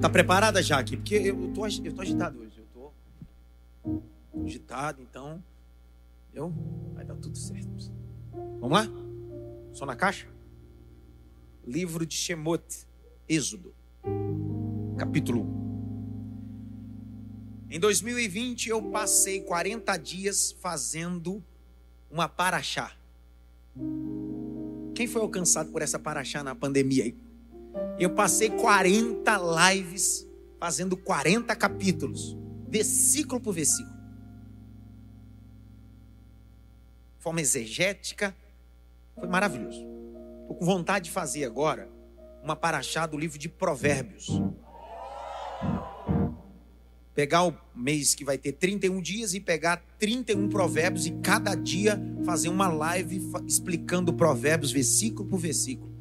Tá preparada, Jaque? Porque eu tô, eu tô agitado hoje. Eu tô agitado, então. Eu, vai dar tudo certo. Vamos lá? Só na caixa? Livro de Shemot, Êxodo, capítulo 1. Em 2020 eu passei 40 dias fazendo uma paraxá. Quem foi alcançado por essa paraxá na pandemia aí? Eu passei 40 lives fazendo 40 capítulos, versículo por versículo. Forma exegética, foi maravilhoso. Estou com vontade de fazer agora uma paraxá do livro de Provérbios. Pegar o mês que vai ter 31 dias e pegar 31 provérbios e cada dia fazer uma live explicando provérbios versículo por versículo.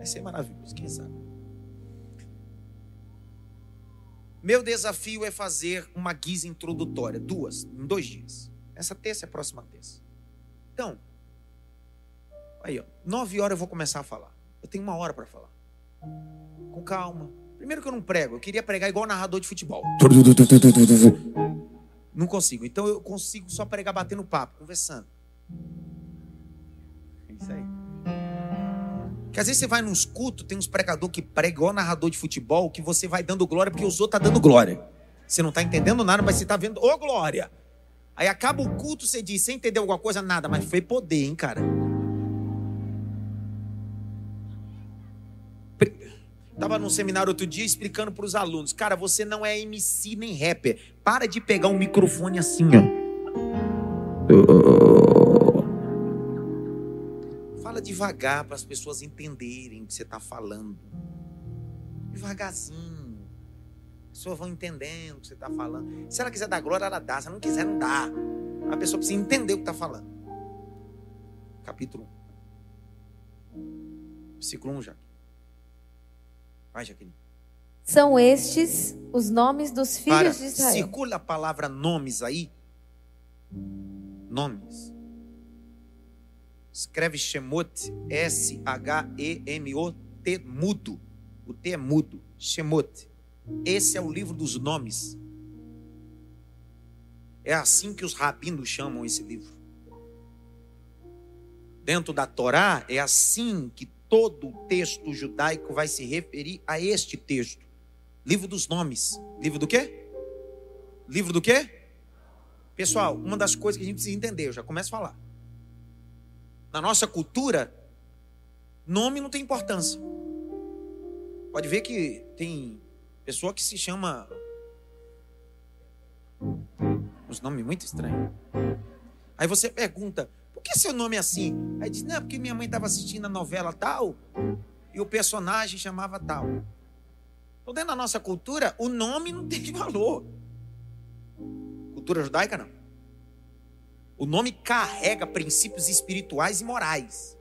Vai ser maravilhoso, quem sabe? Meu desafio é fazer uma guisa introdutória, duas, em dois dias. Essa terça é a próxima terça. Então, aí, ó, nove horas eu vou começar a falar. Eu tenho uma hora para falar. Com calma. Primeiro que eu não prego, eu queria pregar igual narrador de futebol. Não consigo. Então eu consigo só pregar batendo papo, conversando. É isso aí. Que às vezes você vai nos cultos, tem uns pregadores que pregam igual narrador de futebol, que você vai dando glória porque os outros tá dando glória. Você não está entendendo nada, mas você está vendo, ô glória. Aí acaba o culto, você diz, você entendeu alguma coisa? Nada, mas foi poder, hein, cara. Estava num seminário outro dia explicando para os alunos, cara, você não é MC nem rapper. Para de pegar um microfone assim, ó fala devagar para as pessoas entenderem o que você está falando. Devagarzinho. As pessoas vão entendendo o que você está falando. Se ela quiser dar glória, ela dá. Se ela não quiser, não dá. A pessoa precisa entender o que está falando. Capítulo 1. Versículo 1, Jaque. Vai, Jaqueline. São estes os nomes dos filhos Para, de Israel. Circula a palavra nomes aí. Nomes. Escreve Shemot, S-H-E-M-O-T, mudo. O T é mudo. Shemot. Esse é o livro dos nomes. É assim que os rabinos chamam esse livro. Dentro da Torá, é assim que todo o texto judaico vai se referir a este texto. Livro dos nomes. Livro do quê? Livro do quê? Pessoal, uma das coisas que a gente precisa entender, eu já começo a falar na nossa cultura, nome não tem importância. Pode ver que tem pessoa que se chama uns nomes muito estranhos. Aí você pergunta, por que seu nome é assim? Aí diz, não, porque minha mãe estava assistindo a novela tal e o personagem chamava tal. Então, dentro da nossa cultura, o nome não tem valor. Cultura judaica não. O nome carrega princípios espirituais e morais.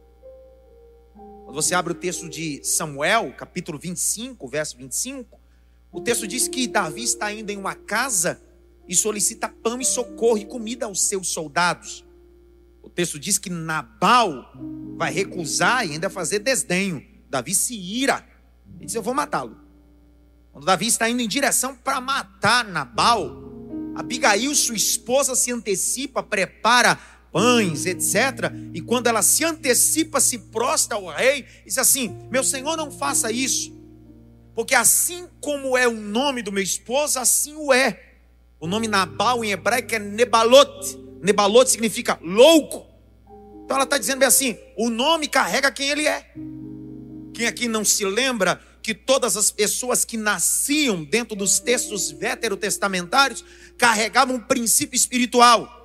Quando você abre o texto de Samuel, capítulo 25, verso 25, o texto diz que Davi está indo em uma casa e solicita pão e socorro e comida aos seus soldados. O texto diz que Nabal vai recusar e ainda fazer desdenho. Davi se ira e diz: Eu vou matá-lo. Quando Davi está indo em direção para matar Nabal, Abigail, sua esposa, se antecipa, prepara pães, etc. E quando ela se antecipa, se prostra ao rei, diz assim: Meu senhor, não faça isso, porque assim como é o nome do meu esposo, assim o é. O nome Nabal em hebraico é Nebalot. Nebalot significa louco. Então ela está dizendo bem assim: o nome carrega quem ele é. Quem aqui não se lembra que todas as pessoas que nasciam dentro dos textos veterotestamentários carregavam um princípio espiritual.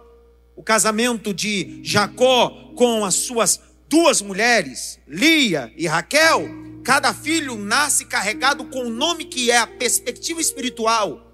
O casamento de Jacó com as suas duas mulheres, Lia e Raquel, cada filho nasce carregado com o nome que é a perspectiva espiritual.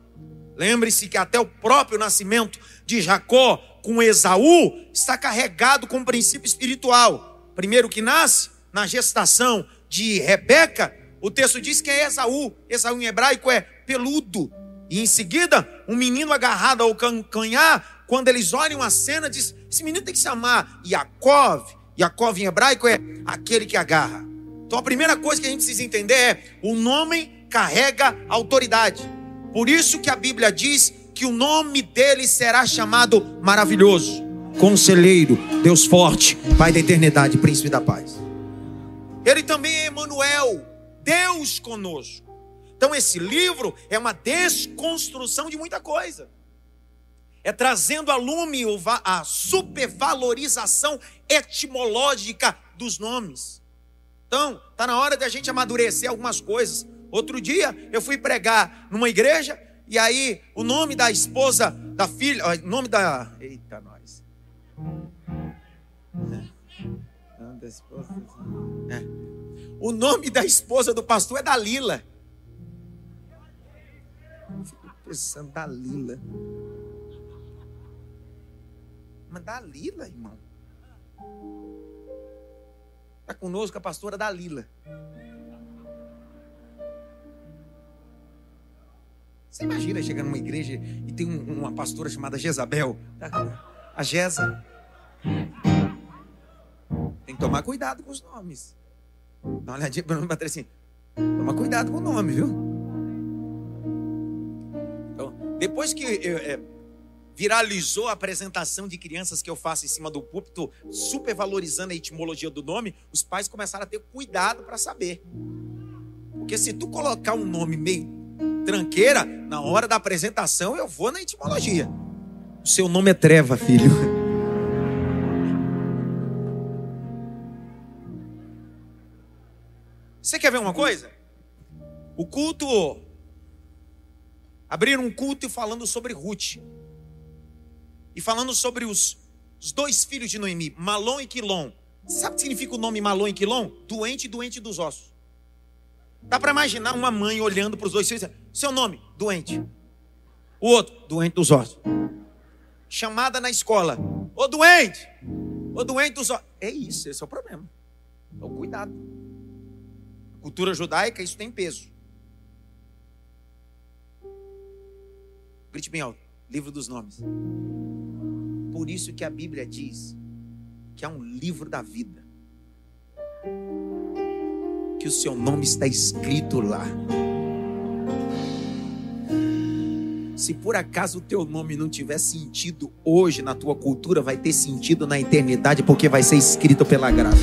Lembre-se que até o próprio nascimento de Jacó com Esaú está carregado com o princípio espiritual. Primeiro que nasce, na gestação de Rebeca, o texto diz que é Esaú. Esaú em hebraico é peludo. E em seguida, um menino agarrado ao canhar, quando eles olham a cena, diz: esse menino tem que se chamar Yaakov. Yaakov em hebraico é aquele que agarra. Então a primeira coisa que a gente precisa entender é: o nome carrega autoridade. Por isso que a Bíblia diz que o nome dele será chamado maravilhoso, conselheiro, Deus forte, Pai da eternidade, príncipe da paz. Ele também é Emanuel, Deus conosco. Então esse livro é uma desconstrução de muita coisa. É trazendo a lume a supervalorização etimológica dos nomes. Então, está na hora de a gente amadurecer algumas coisas. Outro dia eu fui pregar numa igreja e aí o nome da esposa da filha, o nome da. Eita, nós. É. O nome da esposa do pastor é Dalila. Fico pensando, Dalila. Mas Dalila, irmão. Está conosco a pastora Dalila. Você imagina chegar numa igreja e tem uma pastora chamada Jezabel? A Jeza. Tem que tomar cuidado com os nomes. Dá uma olhadinha para mim e assim. Toma cuidado com o nome, viu? Depois que eu, é, viralizou a apresentação de crianças que eu faço em cima do púlpito, supervalorizando a etimologia do nome, os pais começaram a ter cuidado para saber. Porque se tu colocar um nome meio tranqueira, na hora da apresentação eu vou na etimologia. O seu nome é treva, filho. Você quer ver uma coisa? O culto. Abriram um culto falando sobre Ruth. E falando sobre os, os dois filhos de Noemi, Malom e Quilom. Sabe o que significa o nome Malom e Quilom? Doente e doente dos ossos. Dá para imaginar uma mãe olhando para os dois filhos seu nome, doente. O outro, doente dos ossos. Chamada na escola. Ô doente! Ô doente dos ossos. É isso, esse é o problema. Então, cuidado. Cultura judaica, isso tem peso. Grite bem alto. Livro dos nomes. Por isso que a Bíblia diz que é um livro da vida. Que o seu nome está escrito lá. Se por acaso o teu nome não tiver sentido hoje na tua cultura, vai ter sentido na eternidade, porque vai ser escrito pela graça.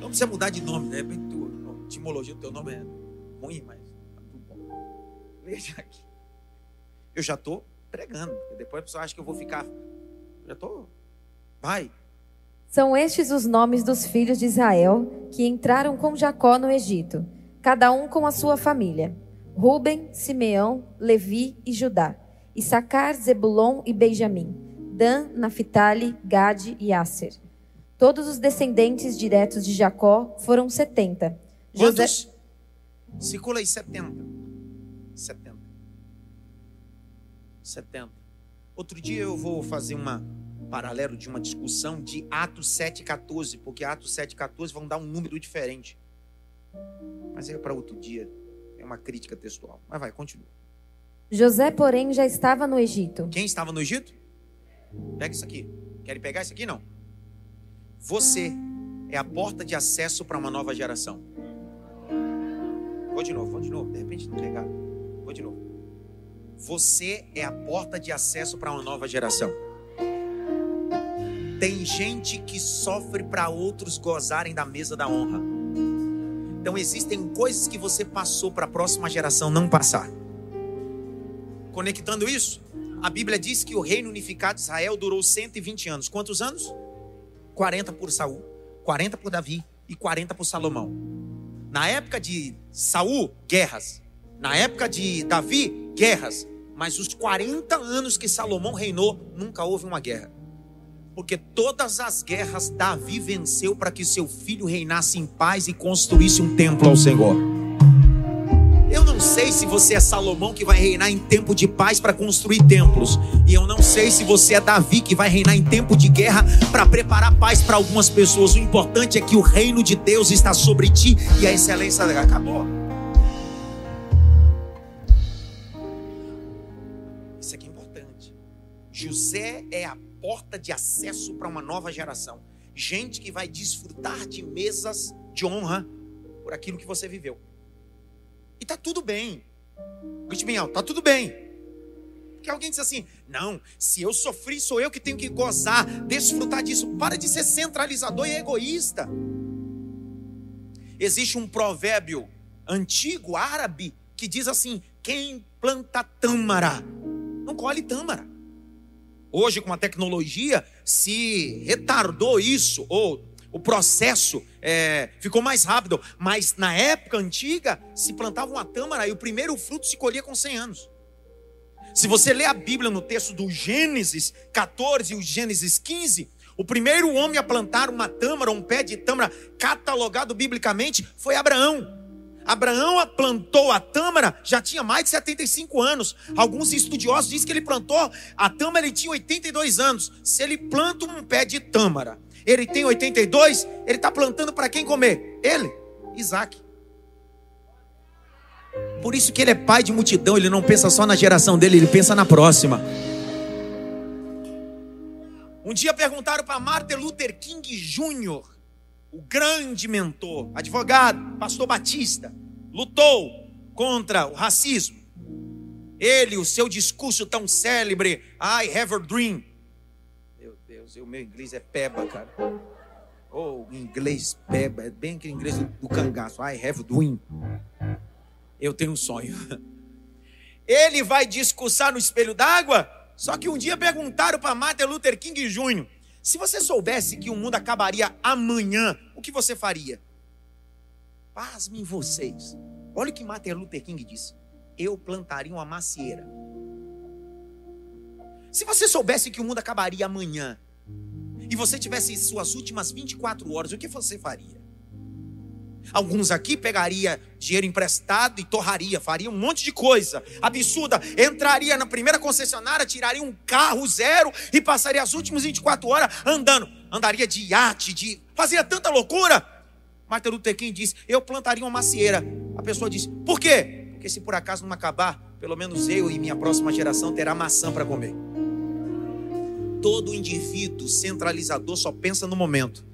Não precisa mudar de nome, a etimologia do teu nome é ruim, mas tá tudo bom. Veja aqui. Eu já estou pregando, depois a pessoa acha que eu vou ficar. Eu já estou. Vai. São estes os nomes dos filhos de Israel que entraram com Jacó no Egito, cada um com a sua família. Ruben, Simeão, Levi e Judá, Issacar, Zebulon e Benjamim, Dan, Naphtali, Gade e Asser. Todos os descendentes diretos de Jacó foram setenta. Quantos? José... Circula aí setenta. Setenta. Setenta. Outro dia eu vou fazer uma paralelo de uma discussão de Atos 7,14, porque Atos 7,14 vão dar um número diferente. Mas é para outro dia. É uma crítica textual. Mas vai, continua. José, porém, já estava no Egito. Quem estava no Egito? Pega isso aqui. Querem pegar isso aqui? Não. Você é a porta de acesso para uma nova geração. Vou de novo, vou de novo. De repente não pegar. Vou de novo. Você é a porta de acesso para uma nova geração. Tem gente que sofre para outros gozarem da mesa da honra. Então existem coisas que você passou para a próxima geração não passar. Conectando isso, a Bíblia diz que o reino unificado de Israel durou 120 anos. Quantos anos? 40 por Saul, 40 por Davi e 40 por Salomão. Na época de Saul, guerras. Na época de Davi, guerras. Mas os 40 anos que Salomão reinou, nunca houve uma guerra. Porque todas as guerras Davi venceu para que seu filho reinasse em paz e construísse um templo ao Senhor. Eu não sei se você é Salomão que vai reinar em tempo de paz para construir templos. E eu não sei se você é Davi que vai reinar em tempo de guerra para preparar paz para algumas pessoas. O importante é que o reino de Deus está sobre ti e a excelência acabou. José é a porta de acesso para uma nova geração. Gente que vai desfrutar de mesas de honra por aquilo que você viveu. E tá tudo bem. Grite bem alto, tá tudo bem. Porque alguém diz assim: não, se eu sofri, sou eu que tenho que gozar, desfrutar disso. Para de ser centralizador e egoísta. Existe um provérbio antigo, árabe, que diz assim: quem planta tâmara, não colhe tâmara. Hoje, com a tecnologia, se retardou isso, ou o processo é, ficou mais rápido. Mas na época antiga, se plantava uma tâmara e o primeiro fruto se colhia com 100 anos. Se você ler a Bíblia no texto do Gênesis 14 e o Gênesis 15, o primeiro homem a plantar uma tâmara, um pé de tâmara catalogado biblicamente, foi Abraão. Abraão plantou a tâmara, já tinha mais de 75 anos. Alguns estudiosos dizem que ele plantou a tâmara, ele tinha 82 anos. Se ele planta um pé de tâmara ele tem 82, ele está plantando para quem comer? Ele, Isaac. Por isso que ele é pai de multidão, ele não pensa só na geração dele, ele pensa na próxima. Um dia perguntaram para Martin Luther King Jr., o grande mentor, advogado, pastor batista, lutou contra o racismo. Ele, o seu discurso tão célebre, I have a dream, o meu inglês é peba, cara. Ou oh, inglês peba, é bem aquele inglês do, do cangaço. I have dream. Eu tenho um sonho. Ele vai discursar no espelho d'água. Só que um dia perguntaram para Martin Luther King Jr. Se você soubesse que o mundo acabaria amanhã, o que você faria? Pasmem vocês. Olha o que Martin Luther King disse. Eu plantaria uma macieira. Se você soubesse que o mundo acabaria amanhã, e você tivesse suas últimas 24 horas, o que você faria? Alguns aqui pegaria dinheiro emprestado e torraria, faria um monte de coisa absurda. Entraria na primeira concessionária, tiraria um carro zero e passaria as últimas 24 horas andando. Andaria de iate, de fazia tanta loucura. Martin Luther King disse: "Eu plantaria uma macieira". A pessoa disse: "Por quê?" Porque se por acaso não acabar, pelo menos eu e minha próxima geração terá maçã para comer. Todo indivíduo centralizador só pensa no momento,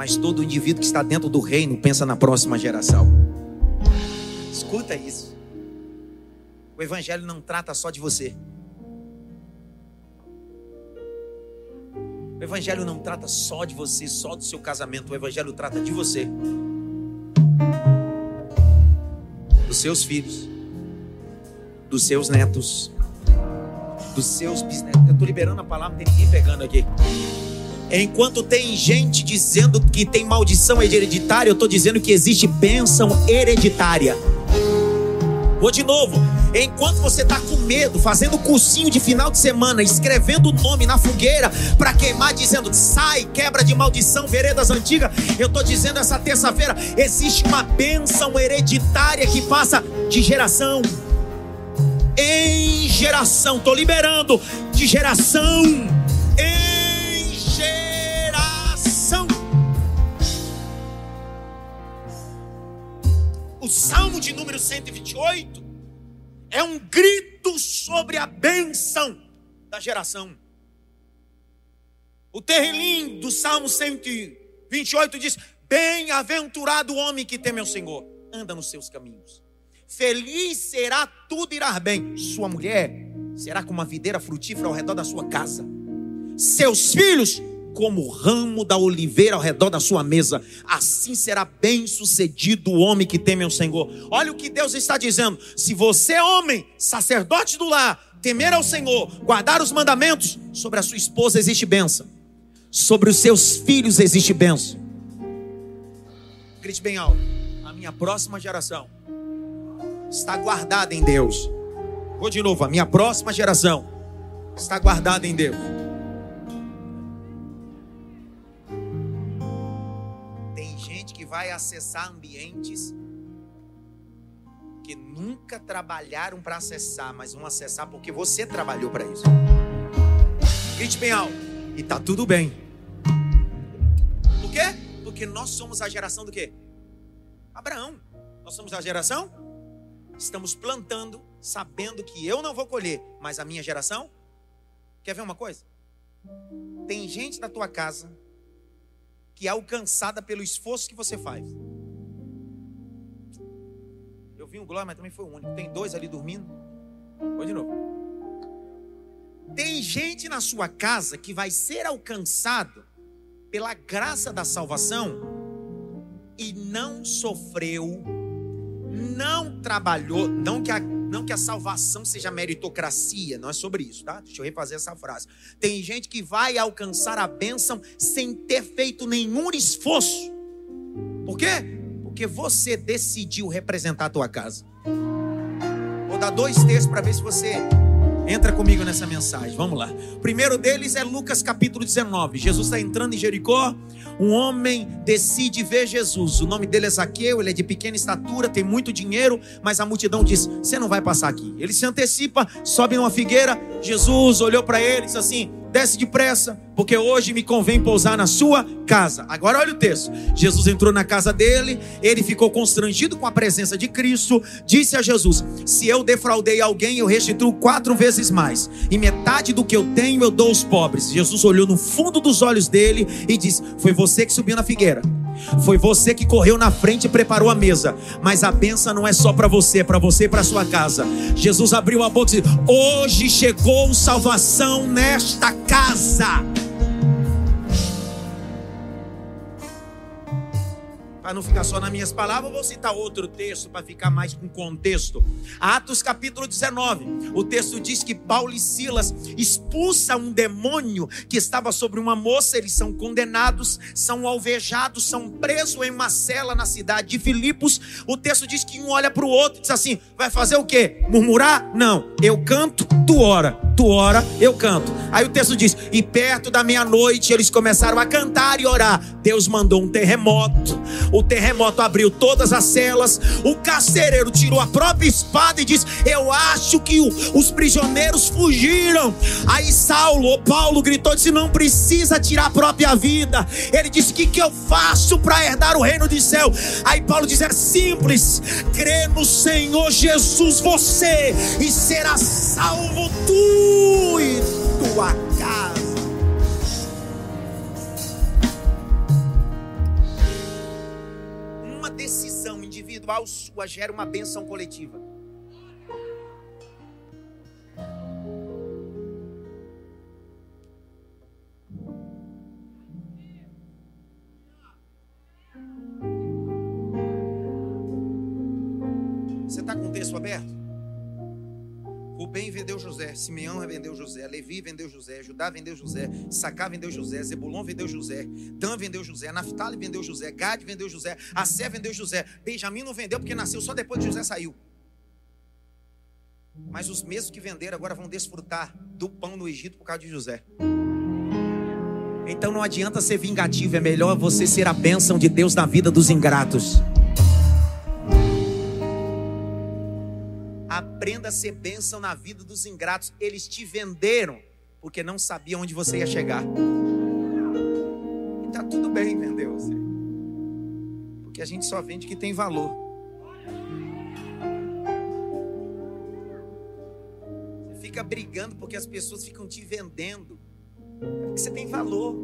mas todo indivíduo que está dentro do reino pensa na próxima geração. Escuta isso. O evangelho não trata só de você. O evangelho não trata só de você, só do seu casamento. O evangelho trata de você. Dos seus filhos, dos seus netos, dos seus bisnetos. Eu estou liberando a palavra, tem ninguém pegando aqui. Enquanto tem gente dizendo que tem maldição hereditária, eu estou dizendo que existe bênção hereditária. Vou de novo. Enquanto você está com medo, fazendo cursinho de final de semana, escrevendo o nome na fogueira para queimar, dizendo sai, quebra de maldição, veredas antigas, eu estou dizendo essa terça-feira: existe uma bênção hereditária que passa de geração em geração. Estou liberando de geração em Salmo de número 128 é um grito sobre a bênção da geração. O terrelim do Salmo 128 diz: Bem-aventurado o homem que teme ao Senhor, anda nos seus caminhos. Feliz será tudo irá bem. Sua mulher será como uma videira frutífera ao redor da sua casa. Seus filhos como ramo da oliveira ao redor da sua mesa. Assim será bem sucedido o homem que teme ao Senhor. Olha o que Deus está dizendo. Se você homem, sacerdote do lar, temer ao Senhor, guardar os mandamentos, sobre a sua esposa existe bênção. Sobre os seus filhos existe bênção. Grite bem alto. A minha próxima geração está guardada em Deus. Vou de novo, a minha próxima geração está guardada em Deus. Vai acessar ambientes que nunca trabalharam para acessar, mas vão acessar porque você trabalhou para isso. Grite bem alto. E tá tudo bem. Por quê? Porque nós somos a geração do quê? Abraão. Nós somos a geração estamos plantando, sabendo que eu não vou colher, mas a minha geração. Quer ver uma coisa? Tem gente na tua casa que é alcançada pelo esforço que você faz. Eu, vi um glória, mas também foi o único. Tem dois ali dormindo. Vou de novo. Tem gente na sua casa que vai ser alcançado pela graça da salvação e não sofreu, não trabalhou, não que a, não que a salvação seja meritocracia, não é sobre isso, tá? Deixa eu refazer essa frase. Tem gente que vai alcançar a bênção sem ter feito nenhum esforço. Por quê? Porque você decidiu representar a tua casa. Vou dar dois textos para ver se você Entra comigo nessa mensagem, vamos lá. O primeiro deles é Lucas capítulo 19. Jesus está entrando em Jericó. Um homem decide ver Jesus. O nome dele é Zaqueu, ele é de pequena estatura, tem muito dinheiro, mas a multidão diz: Você não vai passar aqui. Ele se antecipa, sobe numa figueira. Jesus olhou para ele e disse assim: desce depressa, porque hoje me convém pousar na sua casa. Agora olha o texto. Jesus entrou na casa dele, ele ficou constrangido com a presença de Cristo, disse a Jesus: Se eu defraudei alguém, eu restituo quatro vezes mais, e metade do que eu tenho eu dou aos pobres. Jesus olhou no fundo dos olhos dele e disse: Foi você que subiu na figueira. Foi você que correu na frente e preparou a mesa. Mas a benção não é só para você, é para você e para sua casa. Jesus abriu a boca e disse: Hoje chegou salvação nesta casa. Para não ficar só nas minhas palavras, vou citar outro texto para ficar mais com contexto. Atos capítulo 19. O texto diz que Paulo e Silas expulsam um demônio que estava sobre uma moça, eles são condenados, são alvejados, são presos em uma cela na cidade de Filipos. O texto diz que um olha para o outro e diz assim: vai fazer o quê? Murmurar? Não, eu canto, tu ora, tu ora, eu canto. Aí o texto diz: e perto da meia-noite eles começaram a cantar e orar. Deus mandou um terremoto o terremoto abriu todas as celas. O carcereiro tirou a própria espada e disse: Eu acho que os prisioneiros fugiram. Aí Saulo, ou Paulo, gritou: disse, Não precisa tirar a própria vida. Ele disse: O que, que eu faço para herdar o reino de céu? Aí Paulo diz: É simples. Crê no Senhor Jesus, você, e será salvo tu e tua casa. individual sua gera uma benção coletiva. Você está com o texto aberto? Rubem vendeu José, Simeão vendeu José, Levi vendeu José, Judá vendeu José, Sacá vendeu José, Zebulon vendeu José, Dan vendeu José, Naftali vendeu José, Gad vendeu José, Assé vendeu José, Benjamim não vendeu porque nasceu só depois de José saiu. Mas os mesmos que venderam agora vão desfrutar do pão no Egito por causa de José. Então não adianta ser vingativo, é melhor você ser a bênção de Deus na vida dos ingratos. Aprenda a ser bênção na vida dos ingratos. Eles te venderam porque não sabiam onde você ia chegar. E tá tudo bem vender você. Porque a gente só vende que tem valor. Você fica brigando porque as pessoas ficam te vendendo. Porque você tem valor.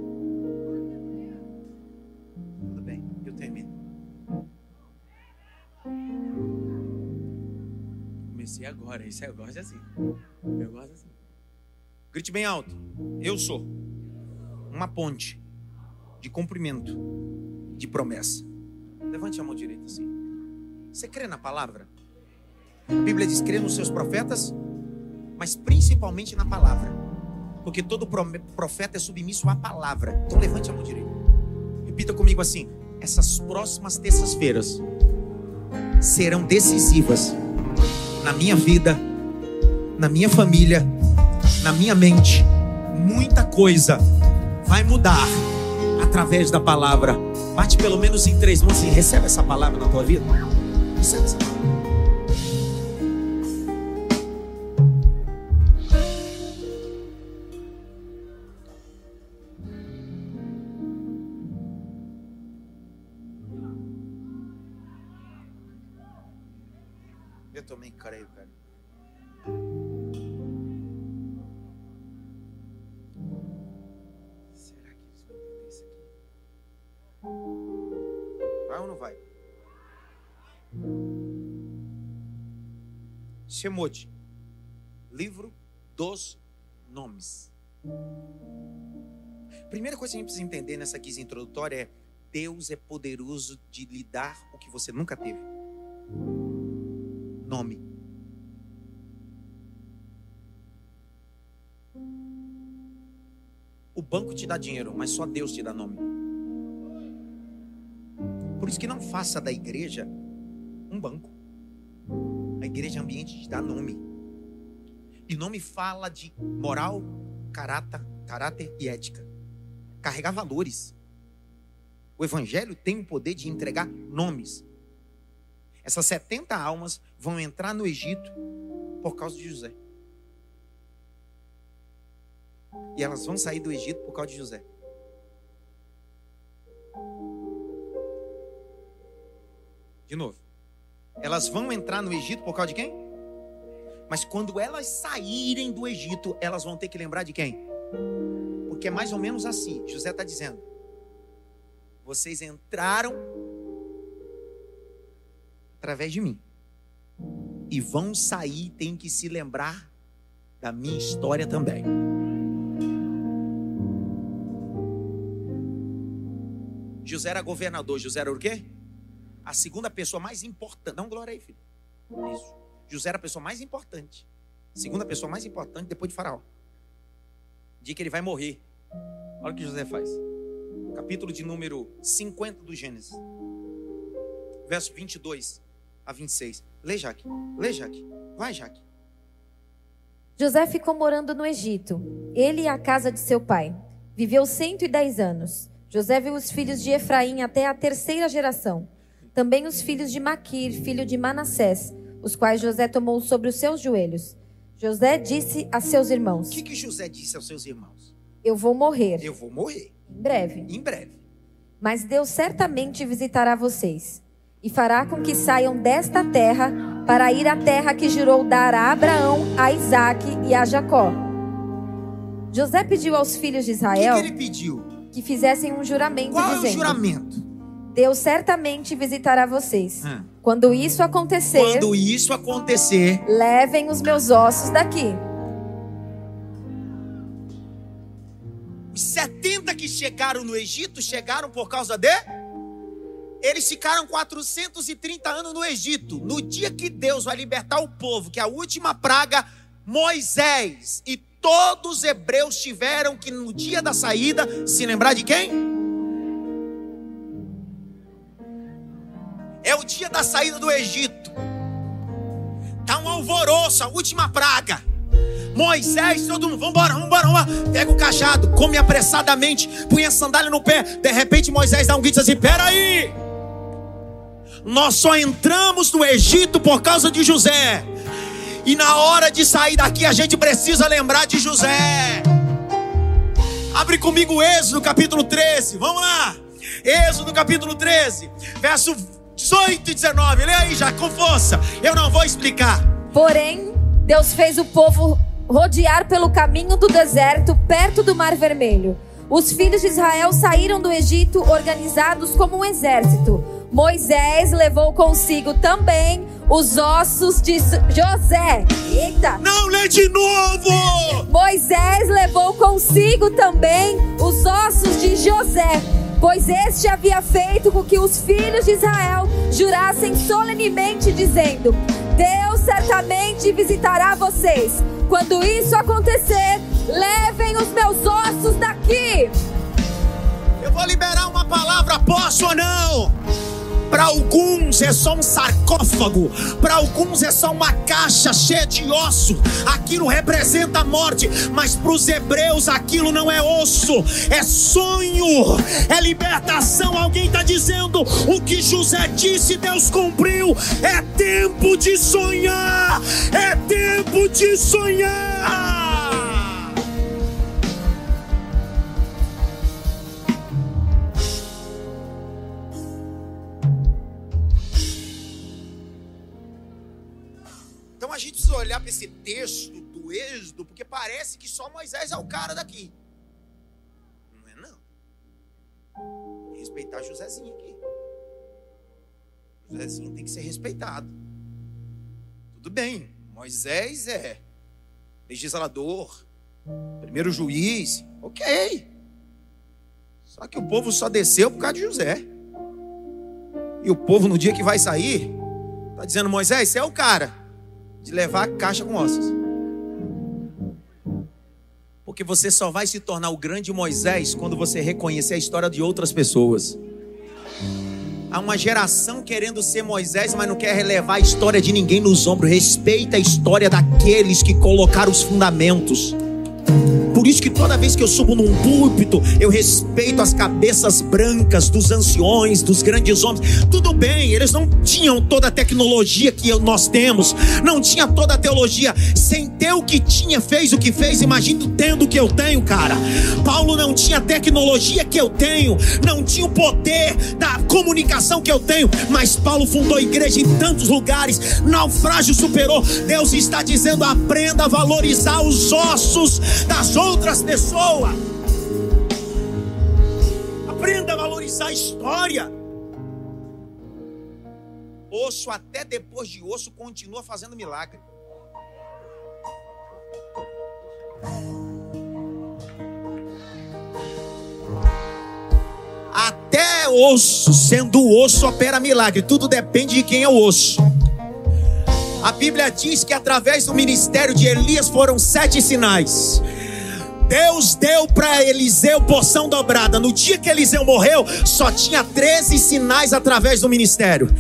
Comecei agora. Isso eu gosto assim. Eu gosto assim. Grite bem alto. Eu sou uma ponte de cumprimento, de promessa. Levante a mão direita assim. Você crê na palavra? A Bíblia diz: crê nos seus profetas, mas principalmente na palavra. Porque todo profeta é submisso à palavra. Então levante a mão direita. Repita comigo assim: essas próximas terças-feiras serão decisivas na minha vida, na minha família, na minha mente. Muita coisa vai mudar através da palavra. Bate pelo menos em três mãos e recebe essa palavra na tua vida. Recebe essa palavra. Shemot, livro dos nomes. Primeira coisa que a gente precisa entender nessa guisa introdutória é Deus é poderoso de lhe dar o que você nunca teve. Nome. O banco te dá dinheiro, mas só Deus te dá nome. Por isso que não faça da igreja um banco. A igreja é ambiente de dar nome. E nome fala de moral, caráter, caráter e ética. Carregar valores. O evangelho tem o poder de entregar nomes. Essas 70 almas vão entrar no Egito por causa de José. E elas vão sair do Egito por causa de José. De novo. Elas vão entrar no Egito por causa de quem? Mas quando elas saírem do Egito, elas vão ter que lembrar de quem? Porque é mais ou menos assim. José está dizendo: vocês entraram através de mim. E vão sair, tem que se lembrar da minha história também. José era governador. José era o quê? A segunda pessoa mais importante. Não, glória aí, filho. Isso. José era a pessoa mais importante. Segunda pessoa mais importante depois de Faraó. Dia que ele vai morrer. Olha o que José faz. Capítulo de número 50 do Gênesis. Verso 22 a 26. Lê, Jaque. Lê, Jaque. Vai, Jaque. José ficou morando no Egito, ele e a casa de seu pai. Viveu 110 anos. José viu os filhos de Efraim até a terceira geração. Também os filhos de Maquir, filho de Manassés, os quais José tomou sobre os seus joelhos. José disse a seus irmãos: O que, que José disse aos seus irmãos? Eu vou morrer. Eu vou morrer. Em breve. Em breve. Mas Deus certamente visitará vocês e fará com que saiam desta terra para ir à terra que jurou dar a Abraão, a Isaque e a Jacó. José pediu aos filhos de O que, Israel que ele pediu? que fizessem um juramento Qual é o dizendo: juramento? Deus certamente visitará vocês. Ah. Quando isso acontecer, Quando isso acontecer, levem os meus ossos daqui. os 70 que chegaram no Egito chegaram por causa de. Eles ficaram 430 anos no Egito. No dia que Deus vai libertar o povo, que é a última praga, Moisés e todos os hebreus tiveram que no dia da saída se lembrar de quem? É o dia da saída do Egito. Tá um alvoroço, a última praga. Moisés, todo mundo, vambora, vambora, vambora. Pega o cajado, come apressadamente, põe a sandália no pé. De repente, Moisés dá um grito assim: peraí. Nós só entramos no Egito por causa de José. E na hora de sair daqui, a gente precisa lembrar de José. Abre comigo Êxodo capítulo 13. Vamos lá. Êxodo capítulo 13, verso 18 e 19. Lê aí já, com força. Eu não vou explicar. Porém, Deus fez o povo rodear pelo caminho do deserto, perto do Mar Vermelho. Os filhos de Israel saíram do Egito organizados como um exército. Moisés levou consigo também os ossos de José. Eita! Não lê de novo! Moisés levou consigo também os ossos de José, pois este havia feito com que os filhos de Israel jurassem solenemente, dizendo: Deus certamente visitará vocês. Quando isso acontecer, levem os meus ossos daqui. Eu vou liberar uma palavra, posso ou não? Para alguns é só um sarcófago, para alguns é só uma caixa cheia de osso. Aquilo representa a morte, mas para os hebreus aquilo não é osso, é sonho, é libertação. Alguém está dizendo o que José disse, Deus cumpriu. É tempo de sonhar, é tempo de sonhar. Esse texto do Êxodo, porque parece que só Moisés é o cara daqui. Não é não. Tem que respeitar Josézinho aqui. Josézinho tem que ser respeitado. Tudo bem. Moisés é legislador, primeiro juiz, ok. Só que o povo só desceu por causa de José. E o povo, no dia que vai sair, está dizendo: Moisés, você é o cara de levar a caixa com ossos. Porque você só vai se tornar o grande Moisés quando você reconhecer a história de outras pessoas. Há uma geração querendo ser Moisés, mas não quer relevar a história de ninguém nos ombros. Respeita a história daqueles que colocaram os fundamentos. Por isso que toda vez que eu subo num púlpito, eu respeito as cabeças brancas dos anciões, dos grandes homens. Tudo bem, eles não tinham toda a tecnologia que nós temos, não tinha toda a teologia. Sem ter o que tinha, fez o que fez. Imagina tendo o que eu tenho, cara. Paulo não tinha a tecnologia que eu tenho, não tinha o poder da comunicação que eu tenho, mas Paulo fundou igreja em tantos lugares. Naufrágio superou. Deus está dizendo: aprenda a valorizar os ossos das outras outras pessoas. Aprenda a valorizar a história. Osso, até depois de osso, continua fazendo milagre. Até osso, sendo osso, opera milagre. Tudo depende de quem é o osso. A Bíblia diz que através do ministério de Elias foram sete sinais. Deus deu para Eliseu porção dobrada. No dia que Eliseu morreu, só tinha 13 sinais através do ministério.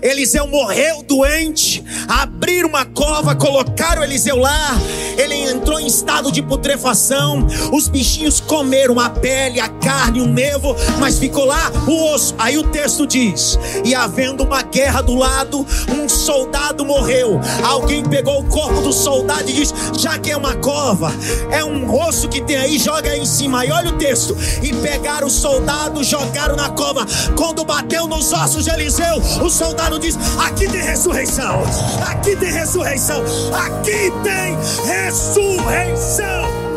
Eliseu morreu doente, abriram uma cova, colocaram Eliseu lá. Ele entrou em estado de putrefação. Os bichinhos comeram a pele, a carne, o nevo, mas ficou lá o osso. Aí o texto diz: E havendo uma guerra do lado, um soldado morreu. Alguém pegou o corpo do soldado e disse: Já que é uma cova, é um osso que tem aí, joga aí em cima. E olha o texto. E pegaram o soldado, jogaram na cova. Quando bateu nos ossos de Eliseu, o soldado diz: Aqui tem ressurreição. Aqui tem ressurreição. Aqui tem ressurreição.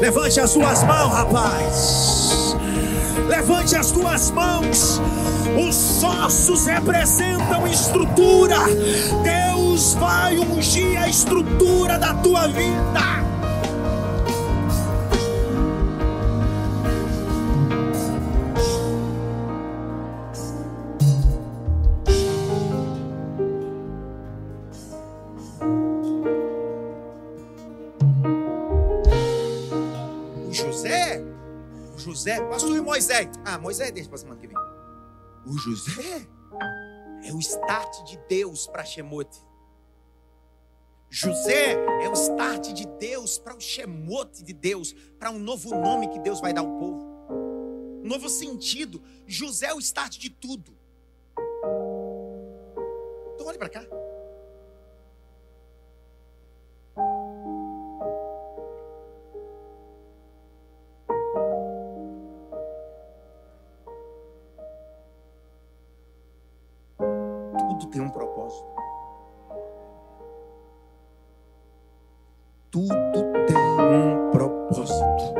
Levante as suas mãos, rapaz. Levante as tuas mãos. Os ossos representam estrutura. Deus vai ungir a estrutura da tua vida. José, pastor e Moisés. Ah, Moisés deixa para semana que vem. O José é o start de Deus para Shemote. José é o start de Deus para o Shemote de Deus, para um novo nome que Deus vai dar ao povo. Um novo sentido. José é o start de tudo. Então olhe para cá. Tem um propósito. Tudo tem um propósito.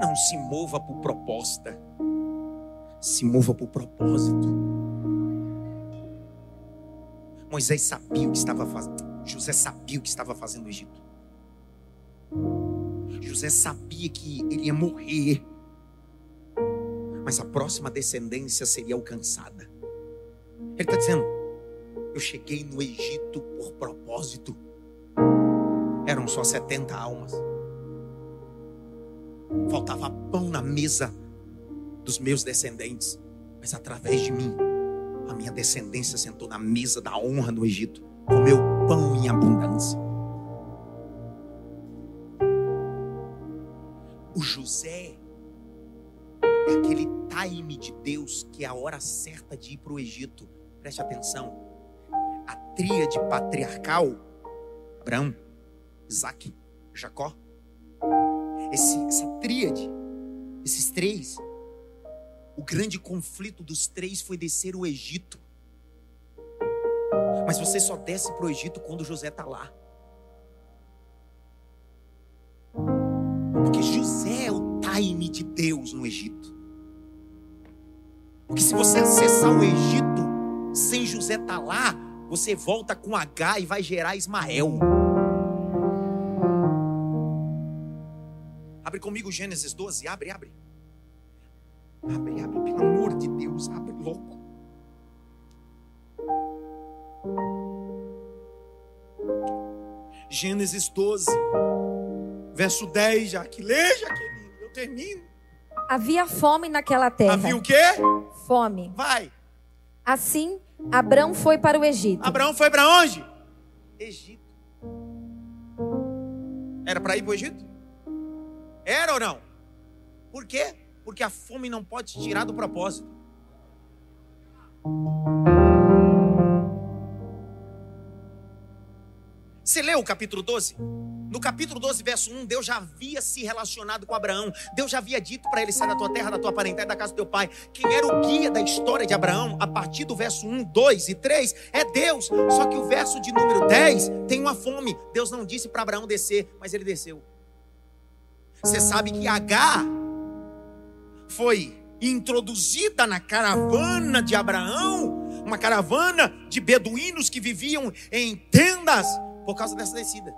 Não se mova por proposta, se mova por propósito. Moisés sabia o que estava fazendo. José sabia o que estava fazendo no Egito. José sabia que ele ia morrer, mas a próxima descendência seria alcançada. Ele está dizendo: Eu cheguei no Egito por propósito. Eram só 70 almas. Faltava pão na mesa dos meus descendentes. Mas através de mim, a minha descendência sentou na mesa da honra no Egito. Comeu pão em abundância. O José é aquele time de Deus que é a hora certa de ir para o Egito Preste atenção. A tríade patriarcal, Abraão, Isaac, Jacó, esse, essa tríade, esses três, o grande conflito dos três foi descer o Egito. Mas você só desce para o Egito quando José está lá. Porque José é o time de Deus no Egito. Porque se você acessar o Egito, sem José estar tá lá, você volta com H e vai gerar Ismael. Abre comigo Gênesis 12, abre, abre. Abre, abre, pelo amor de Deus, abre logo. Gênesis 12, verso 10, já que lê, Jaqueline, eu termino. Havia fome naquela terra. Havia o quê? Fome. Vai. Assim, Abrão foi para o Egito. Abraão foi para onde? Egito. Era para ir para o Egito? Era ou não? Por quê? Porque a fome não pode te tirar do propósito. Você leu o capítulo 12? No capítulo 12, verso 1, Deus já havia se relacionado com Abraão. Deus já havia dito para ele: sai da tua terra, da tua parentela, da casa do teu pai. Quem era o guia da história de Abraão, a partir do verso 1, 2 e 3, é Deus. Só que o verso de número 10 tem uma fome. Deus não disse para Abraão descer, mas ele desceu. Você sabe que H foi introduzida na caravana de Abraão, uma caravana de beduínos que viviam em tendas por causa dessa descida.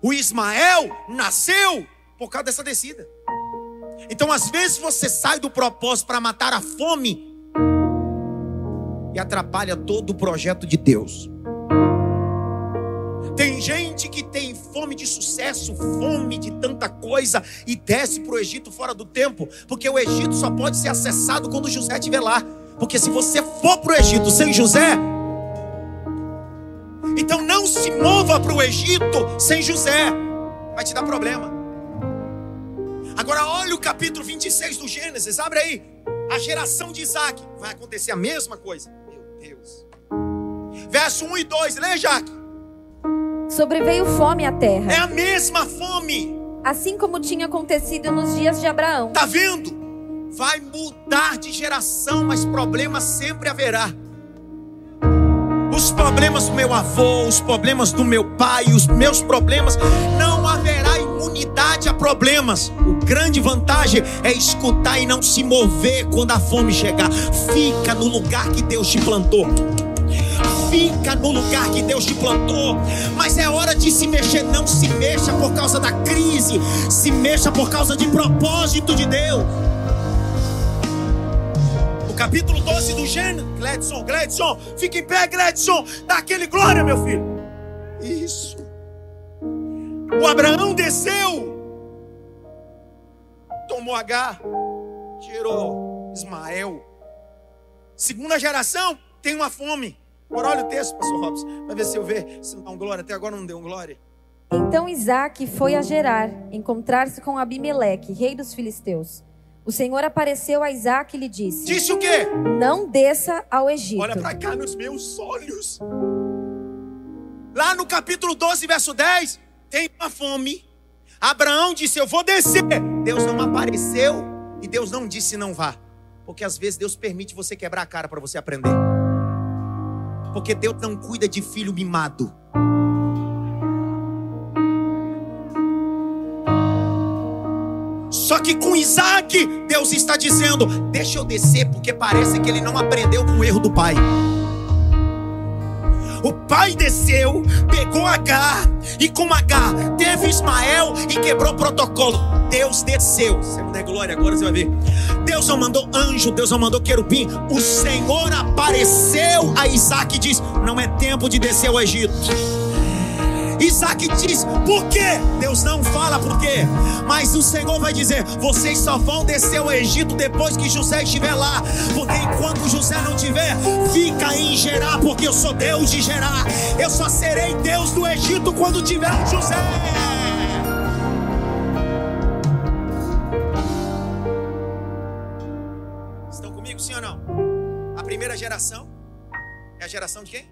O Ismael nasceu por causa dessa descida. Então, às vezes, você sai do propósito para matar a fome e atrapalha todo o projeto de Deus. Tem gente que tem fome de sucesso, fome de tanta coisa e desce para o Egito fora do tempo, porque o Egito só pode ser acessado quando José estiver lá. Porque se você for para o Egito sem José, então não se mova para o Egito sem José, vai te dar problema. Agora olha o capítulo 26 do Gênesis, abre aí. A geração de Isaac, vai acontecer a mesma coisa. Meu Deus. Verso 1 e 2, lê, Jaque. Sobreveio fome à terra. É a mesma fome. Assim como tinha acontecido nos dias de Abraão. Tá vendo? Vai mudar de geração, mas problema sempre haverá. Os problemas do meu avô, os problemas do meu pai, os meus problemas, não haverá imunidade a problemas. O grande vantagem é escutar e não se mover quando a fome chegar. Fica no lugar que Deus te plantou. Fica no lugar que Deus te plantou. Mas é hora de se mexer. Não se mexa por causa da crise. Se mexa por causa de propósito de Deus capítulo 12 do Gênesis. Gledson, Gledson, fica em pé, Gledson. Dá aquele glória, meu filho. Isso. O Abraão desceu, tomou H, tirou Ismael. Segunda geração tem uma fome. Agora olha o texto, pastor Robson. Vai ver se eu ver se não dá um glória. Até agora não deu um glória. Então Isaac foi a Gerar, encontrar-se com Abimeleque, rei dos filisteus. O Senhor apareceu a Isaac e lhe disse: Disse o quê? Não desça ao Egito. Olha para cá nos meus olhos. Lá no capítulo 12, verso 10, tem uma fome. Abraão disse: Eu vou descer. Deus não apareceu e Deus não disse: Não vá. Porque às vezes Deus permite você quebrar a cara para você aprender. Porque Deus não cuida de filho mimado. Só que com Isaac, Deus está dizendo: Deixa eu descer, porque parece que ele não aprendeu com o erro do pai. O pai desceu, pegou H, e com H teve Ismael e quebrou o protocolo. Deus desceu. Você não der glória agora, você vai ver. Deus não mandou anjo, Deus não mandou querubim. O Senhor apareceu a Isaac e diz: Não é tempo de descer ao Egito. Isaac diz: Por quê? Deus não fala por quê, mas o Senhor vai dizer: Vocês só vão descer ao Egito depois que José estiver lá, porque enquanto José não estiver, fica em Gerar, porque eu sou Deus de Gerar. Eu só serei Deus do Egito quando tiver José. Estão comigo, sim ou não? A primeira geração é a geração de quem?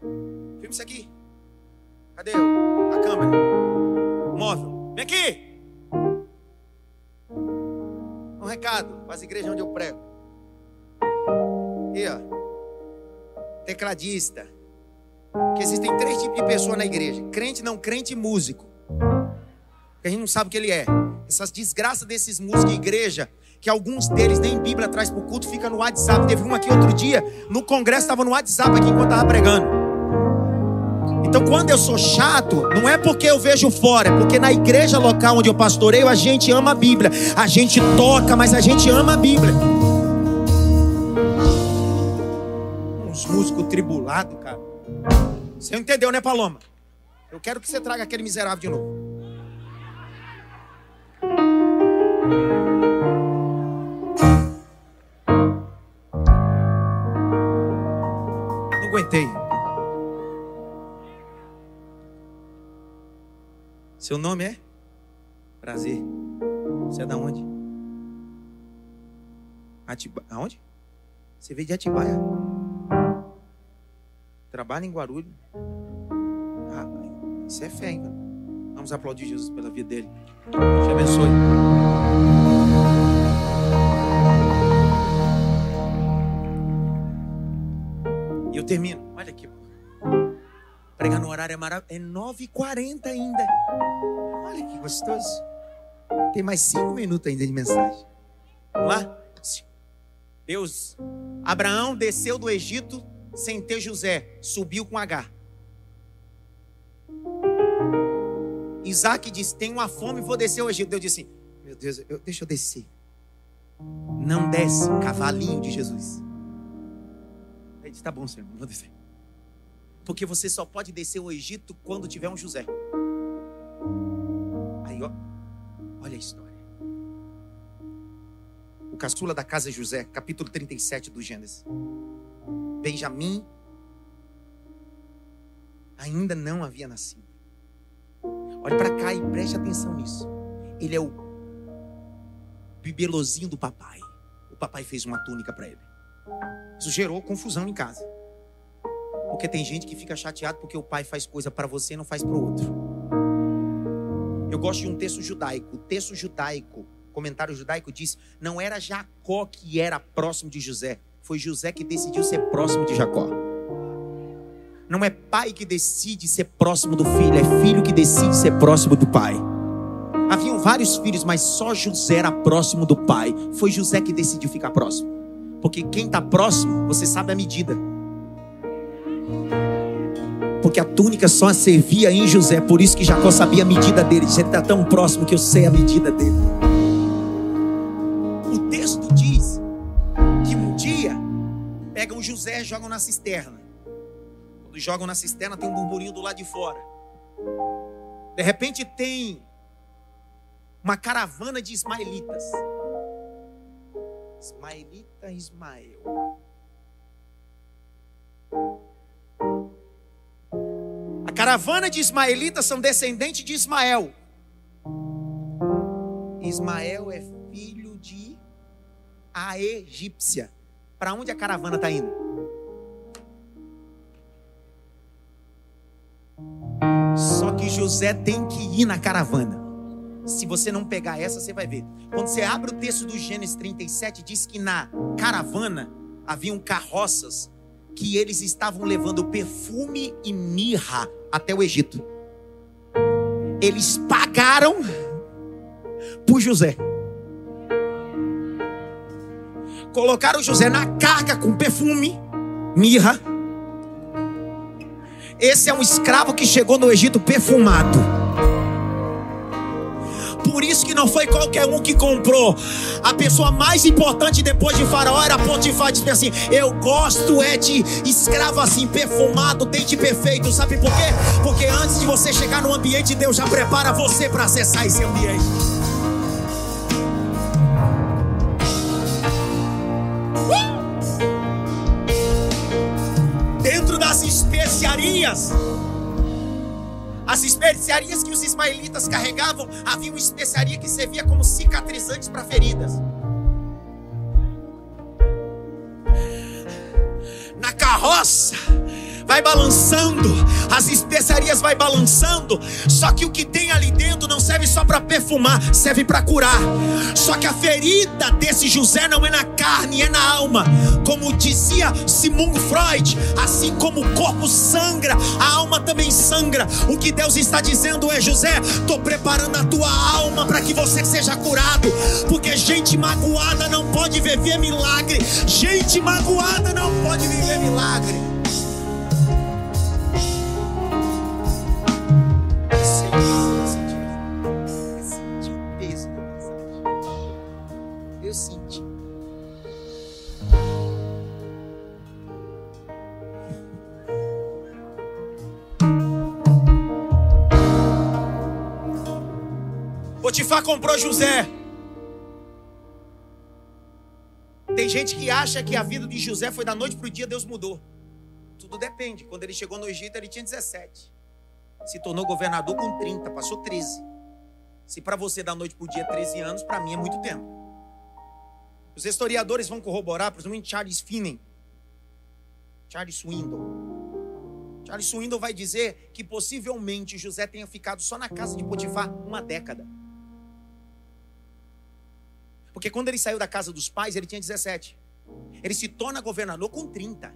Filme isso aqui. Cadê eu? a câmera? Móvel. Vem aqui. Um recado para as igrejas onde eu prego. Aqui, ó. Tecladista. Que existem três tipos de pessoas na igreja: crente, não crente e músico. Que a gente não sabe o que ele é. Essas desgraças desses músicos de igreja que alguns deles nem Bíblia traz para o culto, fica no WhatsApp. Teve um aqui outro dia, no congresso, estava no WhatsApp aqui enquanto estava pregando. Então, quando eu sou chato, não é porque eu vejo fora, é porque na igreja local onde eu pastoreio, a gente ama a Bíblia. A gente toca, mas a gente ama a Bíblia. Uns músicos tribulados, cara. Você não entendeu, né, Paloma? Eu quero que você traga aquele miserável de novo. Não aguentei. Seu nome é? Prazer. Você é da onde? Atiba... Aonde? Você veio de Atibaia. Trabalha em Guarulhos. Ah, isso é fé, hein? Vamos aplaudir Jesus pela vida dele. Te abençoe. E eu termino. Aqui. Pregar no horário é maravilhoso. É 9h40 ainda. Olha que gostoso. Tem mais cinco minutos ainda de mensagem. Vamos lá? Deus. Abraão desceu do Egito sem ter José. Subiu com H. Isaac disse: Tenho uma fome, vou descer ao Egito. Deus disse: Meu Deus, eu, deixa eu descer. Não desce, cavalinho de Jesus. Ele disse: Tá bom, Senhor, vou descer. Porque você só pode descer ao Egito quando tiver um José. Aí, ó, olha a história. O caçula da casa José, capítulo 37 do Gênesis. Benjamim ainda não havia nascido. Olhe para cá e preste atenção nisso. Ele é o bibelozinho do papai. O papai fez uma túnica para ele. Isso gerou confusão em casa. Porque tem gente que fica chateado porque o pai faz coisa para você e não faz para o outro. Eu gosto de um texto judaico. O texto judaico, comentário judaico diz: não era Jacó que era próximo de José, foi José que decidiu ser próximo de Jacó. Não é pai que decide ser próximo do filho, é filho que decide ser próximo do pai. Haviam vários filhos, mas só José era próximo do pai. Foi José que decidiu ficar próximo. Porque quem está próximo, você sabe a medida. Porque a túnica só servia em José, por isso que Jacó sabia a medida dele. Ele está tão próximo que eu sei a medida dele. O texto diz que um dia pegam José e jogam na cisterna. Quando jogam na cisterna, tem um burburinho do lado de fora. De repente tem uma caravana de ismaelitas. Ismaelita Ismael. Caravana de ismaelitas são descendentes de Ismael. Ismael é filho de a egípcia. Para onde a caravana está indo? Só que José tem que ir na caravana. Se você não pegar essa, você vai ver. Quando você abre o texto do Gênesis 37, diz que na caravana haviam carroças que eles estavam levando perfume e mirra até o Egito. Eles pagaram por José. Colocaram José na carga com perfume, mirra. Esse é um escravo que chegou no Egito perfumado. Que não foi qualquer um que comprou. A pessoa mais importante depois de Faraó era Potifar. Disse assim: Eu gosto é de escravo assim, perfumado, dente perfeito. Sabe por quê? Porque antes de você chegar no ambiente, Deus já prepara você para acessar esse ambiente. Dentro das especiarias as especiarias que os ismaelitas carregavam, havia uma especiaria que servia como cicatrizantes para feridas. Na carroça, vai balançando, as especiarias vai balançando, só que o que tem ali dentro não serve só para perfumar, serve para curar. Só que a ferida desse José não é na carne, é na alma. Como dizia Simon Freud, assim como o corpo sangra, a alma também sangra. O que Deus está dizendo é: José, estou preparando a tua alma para que você seja curado, porque gente magoada não pode viver milagre, gente magoada não pode viver milagre. Potifar comprou José. Tem gente que acha que a vida de José foi da noite para o dia, Deus mudou. Tudo depende. Quando ele chegou no Egito, ele tinha 17. Se tornou governador com 30, passou 13. Se para você da noite para o dia 13 anos, para mim é muito tempo. Os historiadores vão corroborar, principalmente Charles Finney, Charles Swindle. Charles Swindle vai dizer que possivelmente José tenha ficado só na casa de Potifar uma década. Porque quando ele saiu da casa dos pais, ele tinha 17. Ele se torna governador com 30.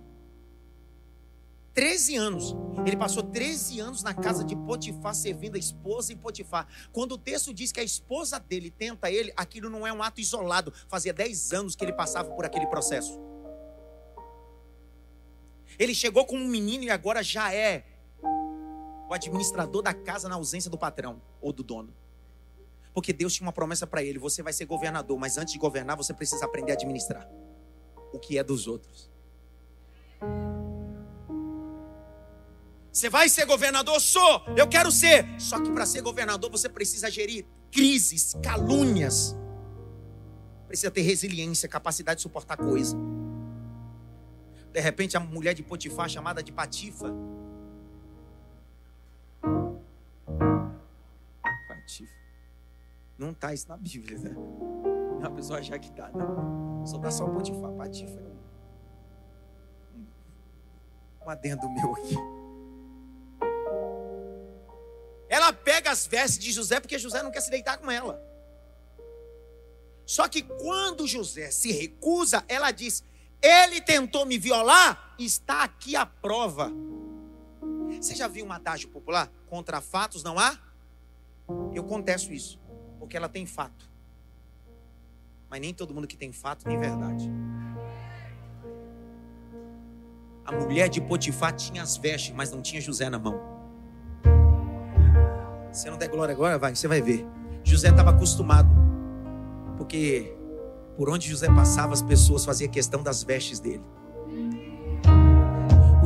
13 anos. Ele passou 13 anos na casa de Potifar, servindo a esposa em Potifar. Quando o texto diz que a esposa dele tenta ele, aquilo não é um ato isolado. Fazia 10 anos que ele passava por aquele processo. Ele chegou como um menino e agora já é o administrador da casa na ausência do patrão ou do dono. Porque Deus tinha uma promessa para ele: você vai ser governador, mas antes de governar, você precisa aprender a administrar o que é dos outros. Você vai ser governador? Sou, eu quero ser. Só que para ser governador você precisa gerir crises, calúnias. Precisa ter resiliência, capacidade de suportar coisa. De repente a mulher de Potifar, chamada de Patifa, Não está isso na Bíblia, né? A pessoa achar que está, não. Só está só o Potifar, Patifa. Um adendo meu aqui. Ela pega as vestes de José porque José não quer se deitar com ela. Só que quando José se recusa, ela diz: Ele tentou me violar, está aqui a prova. Você já viu um adágio popular? Contra fatos não há? Eu contesto isso porque ela tem fato. Mas nem todo mundo que tem fato tem verdade. A mulher de Potifar tinha as vestes, mas não tinha José na mão. Se não der glória agora, vai, você vai ver. José estava acostumado, porque por onde José passava, as pessoas faziam questão das vestes dele.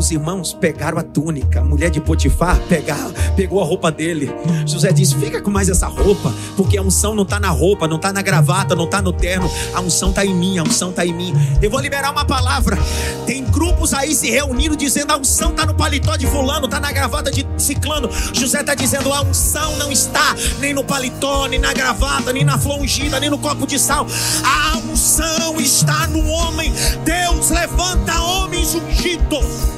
Os irmãos pegaram a túnica, a mulher de Potifar pegar, pegou a roupa dele. José disse: Fica com mais essa roupa, porque a unção não está na roupa, não está na gravata, não está no terno. A unção está em mim, a unção está em mim. Eu vou liberar uma palavra. Tem grupos aí se reunindo dizendo: A unção está no paletó de Fulano, está na gravata de Ciclano. José está dizendo: A unção não está nem no paletó, nem na gravata, nem na flor ungida, nem no copo de sal. A unção está no homem. Deus levanta homens ungidos.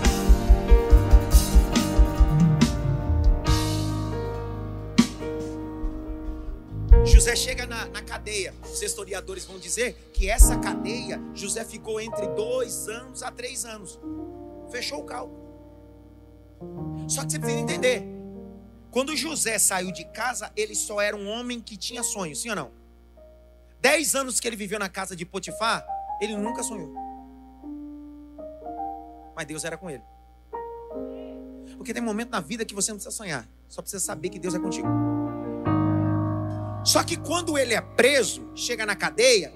José chega na, na, cadeia. Os historiadores vão dizer que essa cadeia, José ficou entre dois anos a três anos. Fechou o cálculo. Só que você precisa entender: quando José saiu de casa, ele só era um homem que tinha sonhos, sim ou não? Dez anos que ele viveu na casa de Potifar, ele nunca sonhou. Mas Deus era com ele. Porque tem momento na vida que você não precisa sonhar, só precisa saber que Deus é contigo. Só que quando ele é preso, chega na cadeia,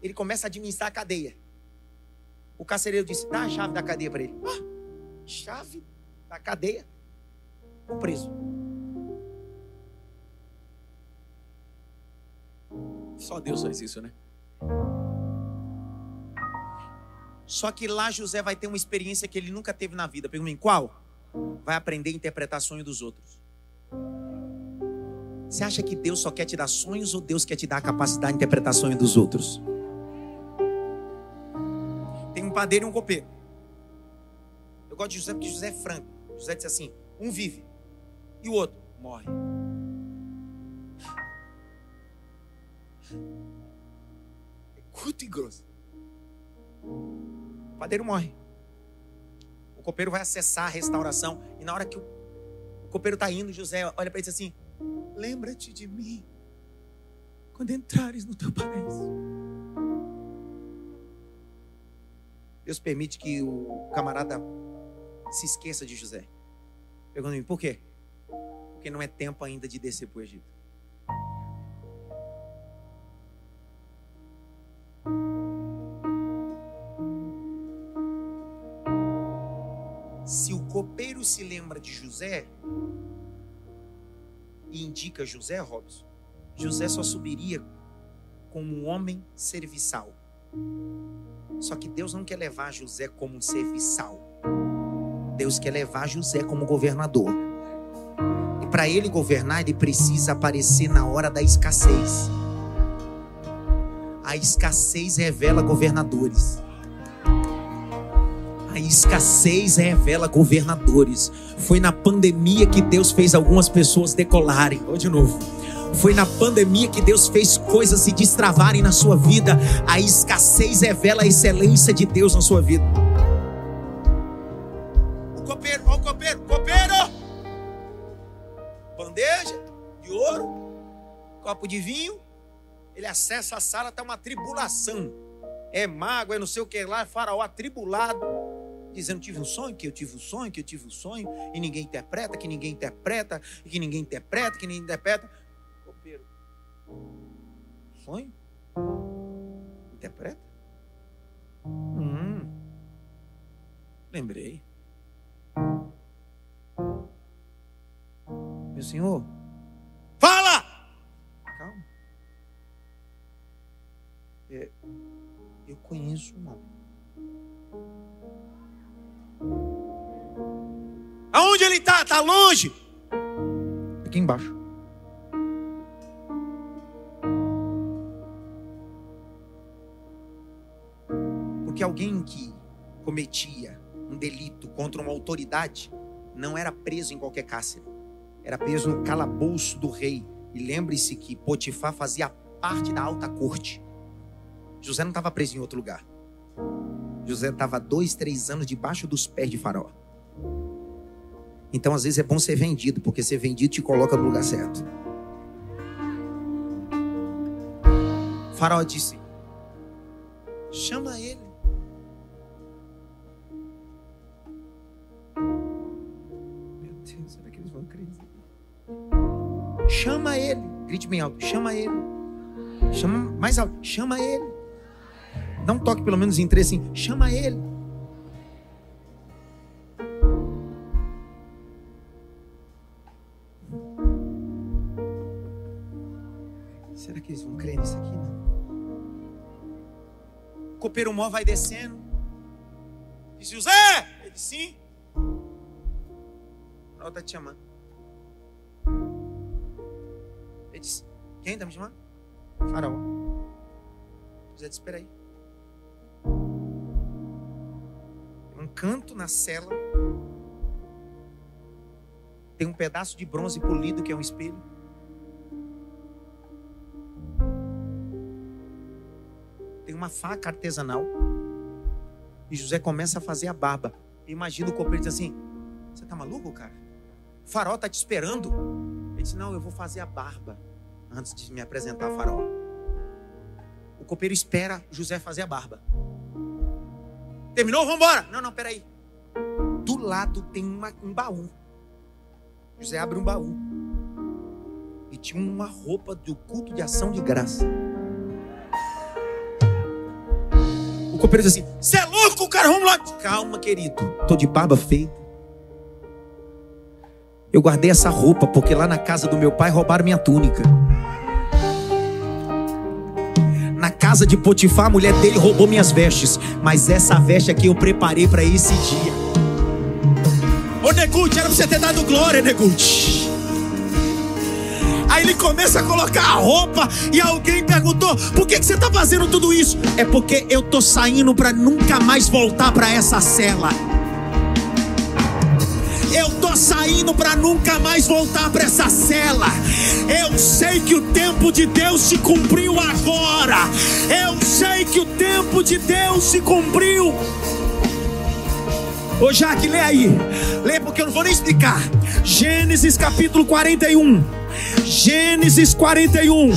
ele começa a administrar a cadeia. O carcereiro disse: dá a chave da cadeia para ele. Ah, chave da cadeia? O preso. Só Deus faz isso, né? Só que lá José vai ter uma experiência que ele nunca teve na vida. Pergunta qual? Vai aprender a interpretar sonho dos outros. Você acha que Deus só quer te dar sonhos ou Deus quer te dar a capacidade de interpretar sonhos dos outros? Tem um padeiro e um copeiro. Eu gosto de José porque José é franco. José disse assim: um vive e o outro morre. É curto e grosso. O padeiro morre. O copeiro vai acessar a restauração. E na hora que o, o copeiro está indo, José olha para ele e diz assim: Lembra-te de mim quando entrares no teu paraíso. Deus permite que o camarada se esqueça de José. Pergunta-me, por quê? Porque não é tempo ainda de descer para o Egito. Se o copeiro se lembra de José e indica José, Robson, José só subiria como um homem serviçal. Só que Deus não quer levar José como um serviçal. Deus quer levar José como governador. E para ele governar, ele precisa aparecer na hora da escassez. A escassez revela governadores. A escassez revela governadores. Foi na pandemia que Deus fez algumas pessoas decolarem. Ou de novo. Foi na pandemia que Deus fez coisas se destravarem na sua vida. A escassez revela a excelência de Deus na sua vida. O copeiro, ó o copeiro, copeiro! Bandeja de ouro, copo de vinho. Ele acessa a sala, está uma tribulação. É mago, é não sei o que lá, é faraó atribulado dizendo: tive um sonho, que eu tive um sonho, que eu tive um sonho, e ninguém interpreta, que ninguém interpreta, e que ninguém interpreta, que ninguém interpreta. Sonho? Interpreta? Hum. Lembrei. Meu senhor, fala! Calma. É, eu conheço um. Aonde ele está? Está longe? Aqui embaixo. Porque alguém que cometia um delito contra uma autoridade não era preso em qualquer cárcere. Era preso no calabouço do rei. E lembre-se que Potifar fazia parte da alta corte. José não estava preso em outro lugar. José estava dois, três anos debaixo dos pés de Faraó. Então, às vezes, é bom ser vendido, porque ser vendido te coloca no lugar certo. Faraó disse: chama ele. Chama ele. Grite bem alto. Chama ele. Chama mais alto. Chama ele. Dá um toque pelo menos em três assim. Chama ele. O copeiro mó vai descendo. Diz José! Ele disse sim. Ela está te chamando. Ele disse: Quem está me chamando? Faraó. José disse: Espera aí. Um canto na cela. Tem um pedaço de bronze polido que é um espelho. Tem uma faca artesanal. E José começa a fazer a barba. Imagina o copeiro diz assim: Você tá maluco, cara? O farol tá te esperando. Ele disse: Não, eu vou fazer a barba antes de me apresentar a farol. O copeiro espera José fazer a barba. Terminou? Vamos embora. Não, não, peraí. Do lado tem uma, um baú. José abre um baú. E tinha uma roupa do culto de ação de graça. Copeiro diz assim: Você é louco, cara? Vamos lá. Calma, querido. Tô de barba feita. Eu guardei essa roupa porque lá na casa do meu pai roubaram minha túnica. Na casa de Potifar, a mulher dele roubou minhas vestes. Mas essa veste aqui eu preparei para esse dia. Ô Negut, era pra você ter dado glória, Negut. Aí ele começa a colocar a roupa e alguém perguntou: por que, que você está fazendo tudo isso? É porque eu tô saindo para nunca mais voltar para essa cela. Eu tô saindo para nunca mais voltar para essa cela. Eu sei que o tempo de Deus se cumpriu agora. Eu sei que o tempo de Deus se cumpriu. Ô Jaque, lê aí. Lê porque eu não vou nem explicar. Gênesis capítulo 41. Gênesis 41.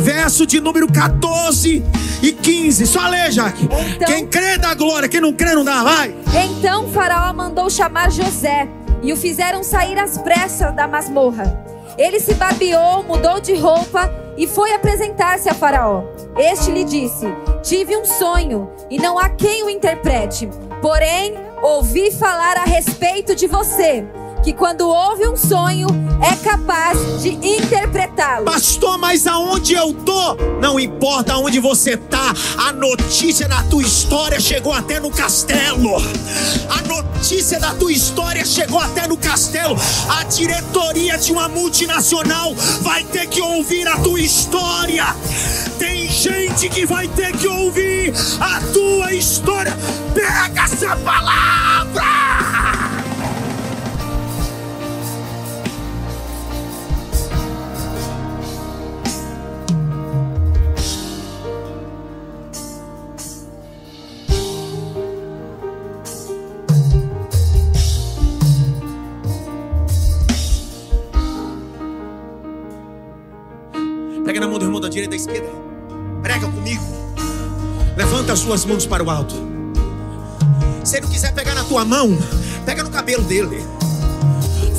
Verso de número 14 e 15. Só lê, Jaque. Então, quem crê dá glória, quem não crê não dá, vai. Então Faraó mandou chamar José e o fizeram sair às pressas da masmorra. Ele se barbeou, mudou de roupa e foi apresentar-se a Faraó. Este lhe disse: Tive um sonho e não há quem o interprete. Porém, ouvi falar a respeito de você que quando ouve um sonho é capaz de interpretá-lo. Pastor, mas aonde eu tô? Não importa aonde você tá, a notícia da tua história chegou até no castelo. A notícia da tua história chegou até no castelo. A diretoria de uma multinacional vai ter que ouvir a tua história. Tem gente que vai ter que ouvir a tua história. Pega essa palavra! Esquerda. Prega comigo. Levanta as suas mãos para o alto. Se ele não quiser pegar na tua mão, pega no cabelo dele.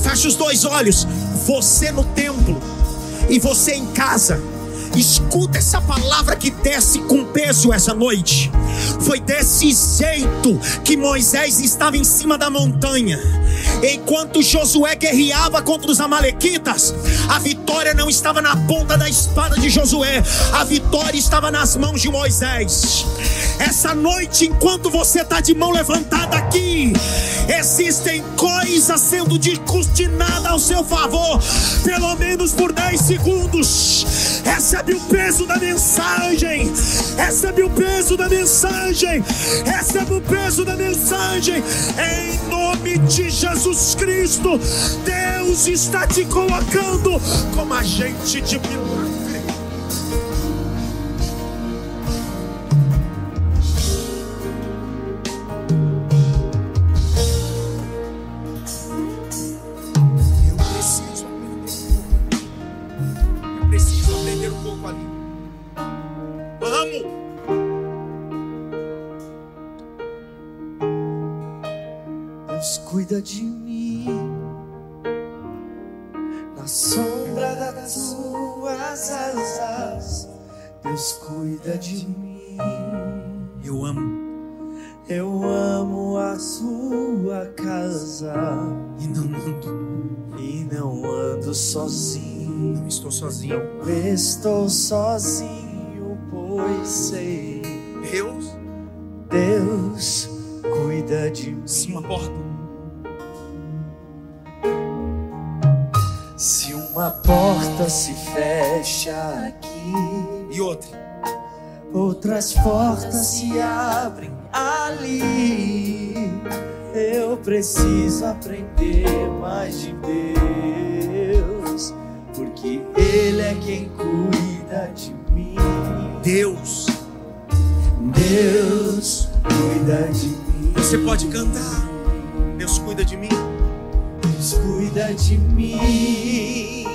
Fecha os dois olhos. Você no templo e você em casa. Escuta essa palavra que desce com peso essa noite. Foi desse jeito que Moisés estava em cima da montanha Enquanto Josué guerreava contra os Amalequitas, a vitória não estava na ponta da espada de Josué, a vitória estava nas mãos de Moisés. Essa noite, enquanto você está de mão levantada aqui, existem coisas sendo descortinadas ao seu favor, pelo menos por 10 segundos. Recebe o peso da mensagem, recebe o peso da mensagem, recebe o peso da mensagem, em nome de Jesus Cristo. Deus está te colocando como agente de milagre. Cuida de mim na sombra das tuas asas. Deus cuida de mim. Eu amo. Eu amo a sua casa e não ando e não ando sozinho. Não estou sozinho. Não estou sozinho, pois sei. Uma porta Uma porta se fecha aqui e outra. Outras portas se abrem ali. Eu preciso aprender mais de Deus, porque Ele é quem cuida de mim. Deus, Deus cuida de mim. Você pode cantar. Deus cuida de mim. Deus cuida de mim.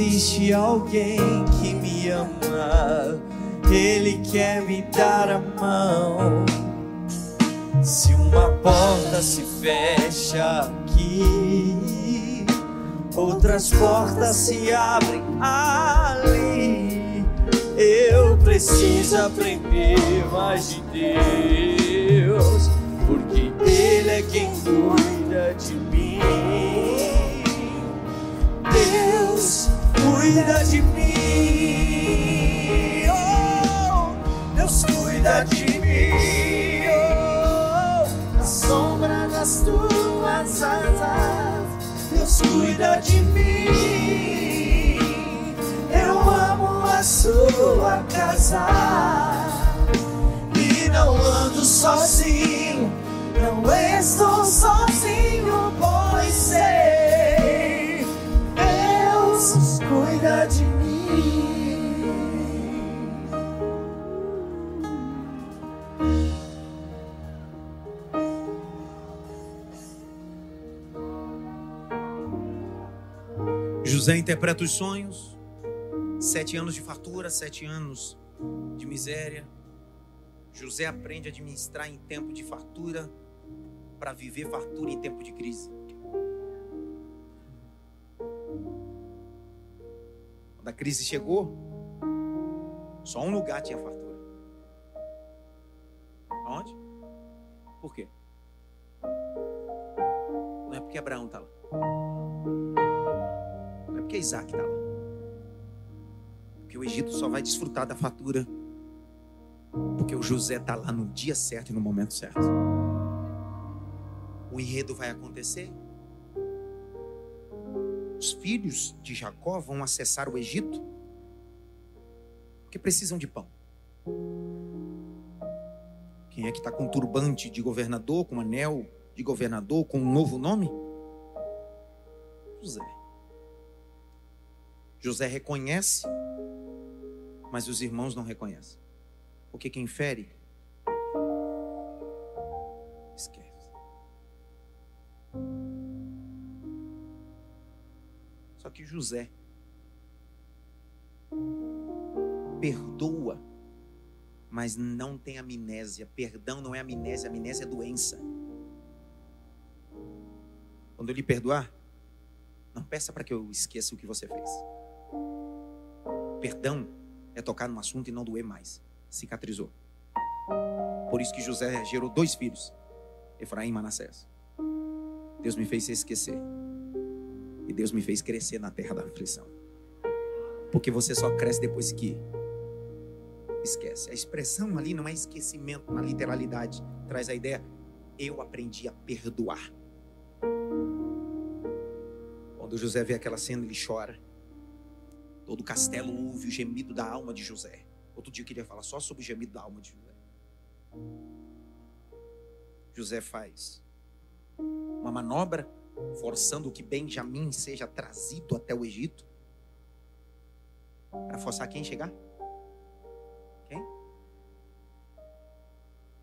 Existe alguém que me ama, Ele quer me dar a mão. Se uma porta se fecha aqui, outras portas se abrem ali. Eu preciso aprender mais de Deus, porque Ele é quem cuida de mim. Cuida de mim. Oh, Deus cuida de mim. Oh, na sombra das tuas asas, Deus cuida de mim. Eu amo a sua casa e não ando sozinho. Não estou sozinho, pois sei cuida de mim. José interpreta os sonhos. Sete anos de fartura, sete anos de miséria. José aprende a administrar em tempo de fartura para viver fartura em tempo de crise. Quando a crise chegou, só um lugar tinha fartura. Onde? Por quê? Não é porque Abraão está lá. Não é porque Isaac está lá. Porque o Egito só vai desfrutar da fartura porque o José está lá no dia certo e no momento certo. O enredo vai acontecer. Os filhos de Jacó vão acessar o Egito porque precisam de pão. Quem é que está com turbante de governador, com anel de governador, com um novo nome? José. José reconhece, mas os irmãos não reconhecem. Porque quem fere, esquece. Só que José perdoa, mas não tem amnésia. Perdão não é amnésia, amnésia é doença. Quando eu lhe perdoar, não peça para que eu esqueça o que você fez. Perdão é tocar num assunto e não doer mais. Cicatrizou. Por isso que José gerou dois filhos, Efraim e Manassés. Deus me fez esquecer. E Deus me fez crescer na terra da aflição. Porque você só cresce depois que esquece. A expressão ali não é esquecimento na literalidade. Traz a ideia, eu aprendi a perdoar. Quando José vê aquela cena, ele chora. Todo o castelo ouve o gemido da alma de José. Outro dia eu queria falar só sobre o gemido da alma de José. José faz uma manobra forçando que Benjamim seja trazido até o Egito. Para forçar quem chegar? Quem?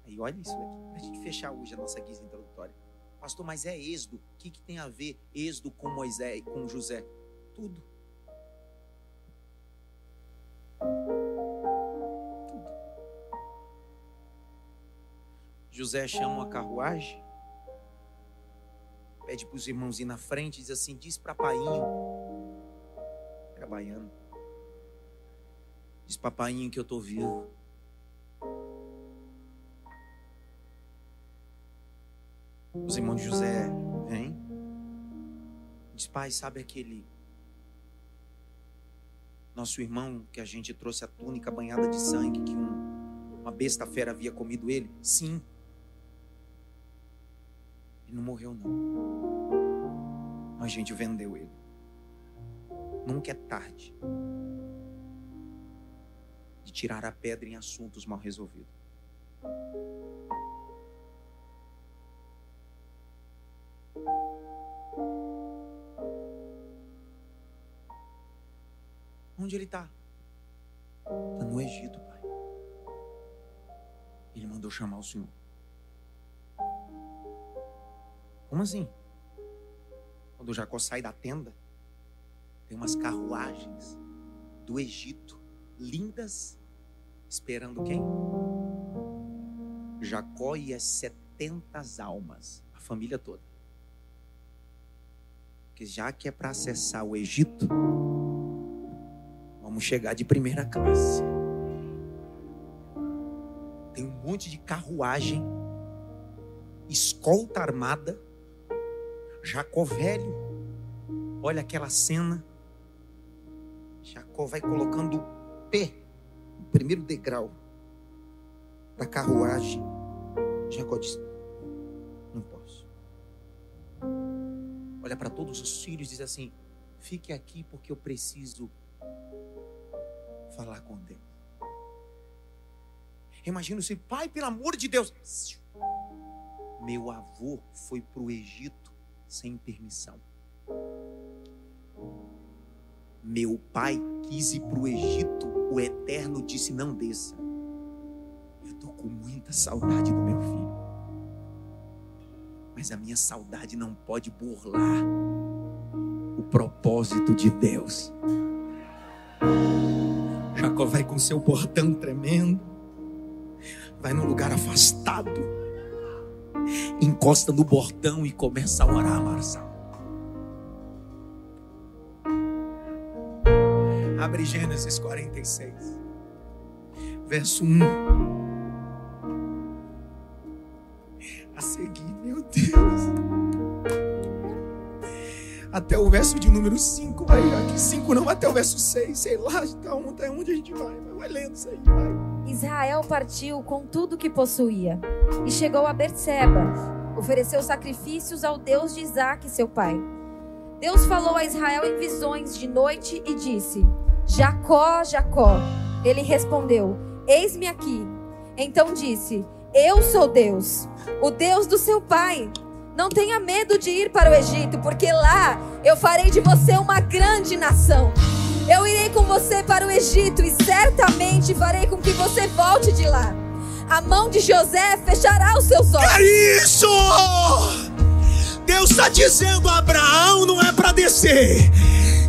Aí olha isso aqui. Para a gente fechar hoje a nossa guisa introdutória. Pastor, mas é Êxodo. O que, que tem a ver Êxodo com Moisés, com José? Tudo. Tudo. José chama uma carruagem, pede para os irmãos ir na frente, diz assim: diz para Painho, era baiano, diz para Painho que eu estou vivo. Os irmãos de José vêm. Diz, pai, sabe aquele nosso irmão que a gente trouxe a túnica banhada de sangue, que um, uma besta fera havia comido ele? Sim. Ele não morreu, não. A gente vendeu ele. Nunca é tarde de tirar a pedra em assuntos mal resolvidos. Onde ele está? Está no Egito, pai. Ele mandou chamar o Senhor. Como assim? Quando Jacó sai da tenda, tem umas carruagens do Egito, lindas, esperando quem? Jacó e as 70 almas, a família toda. Porque já que é para acessar o Egito, vamos chegar de primeira classe. Tem um monte de carruagem, escolta armada, Jacó velho. Olha aquela cena. Jacó vai colocando o pé no primeiro degrau da carruagem. Jacó diz: Não posso. Olha para todos os filhos e diz assim: Fique aqui porque eu preciso falar com Deus. Imagina se, pai, pelo amor de Deus. Meu avô foi para o Egito sem permissão. Meu pai quis ir para o Egito, o Eterno disse: Não desça. Eu estou com muita saudade do meu filho. Mas a minha saudade não pode burlar o propósito de Deus. Jacó vai com seu bordão tremendo, vai num lugar afastado, encosta no bordão e começa a orar, Marçal. Abre Gênesis 46, verso 1. A seguir, meu Deus. Até o verso de número 5, vai aqui 5 não, até o verso 6, sei lá, até onde a gente vai, vai lendo isso aí, vai. Israel partiu com tudo que possuía e chegou a Berseba. Ofereceu sacrifícios ao Deus de Isaac, seu pai. Deus falou a Israel em visões de noite e disse: Jacó, Jacó. Ele respondeu: Eis-me aqui. Então disse: Eu sou Deus, o Deus do seu pai. Não tenha medo de ir para o Egito, porque lá eu farei de você uma grande nação. Eu irei com você para o Egito e certamente farei com que você volte de lá. A mão de José fechará os seus olhos. É isso! Deus está dizendo: Abraão não é para descer.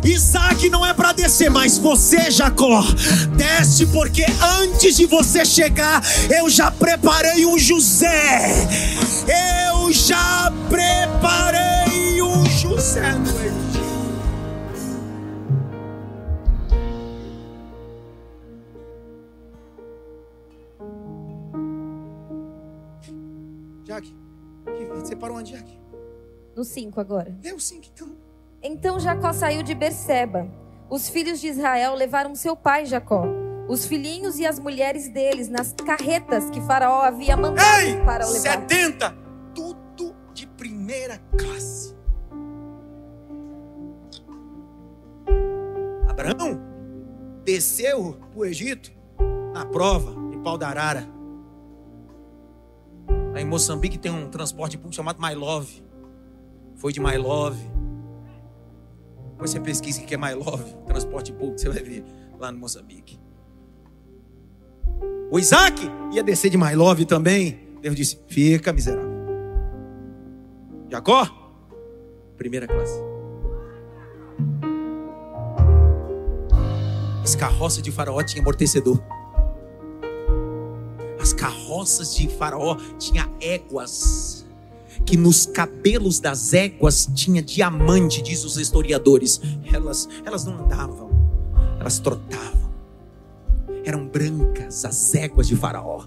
Isaac não é para descer, mas você, Jacó, desce, porque antes de você chegar, eu já preparei um José. Eu já preparei um José parou onde, Jack? No 5 agora. Lê o 5 então. Então Jacó saiu de Berseba. Os filhos de Israel levaram seu pai Jacó, os filhinhos e as mulheres deles nas carretas que Faraó havia mandado Ei, para o levar. 70, tudo de primeira classe. Abraão desceu para o Egito na prova de pau da arara. Em Moçambique tem um transporte público chamado My Love. Foi de My Love. Depois você pesquisa o que é My Love, transporte público, você vai ver lá no Moçambique. O Isaac ia descer de My Love também. Deus disse: Fica miserável. Jacó, primeira classe. As carroças de Faraó tinham amortecedor. As carroças de Faraó tinham éguas que nos cabelos das éguas tinha diamante, diz os historiadores. Elas, elas não andavam, elas trotavam. Eram brancas as éguas de Faraó.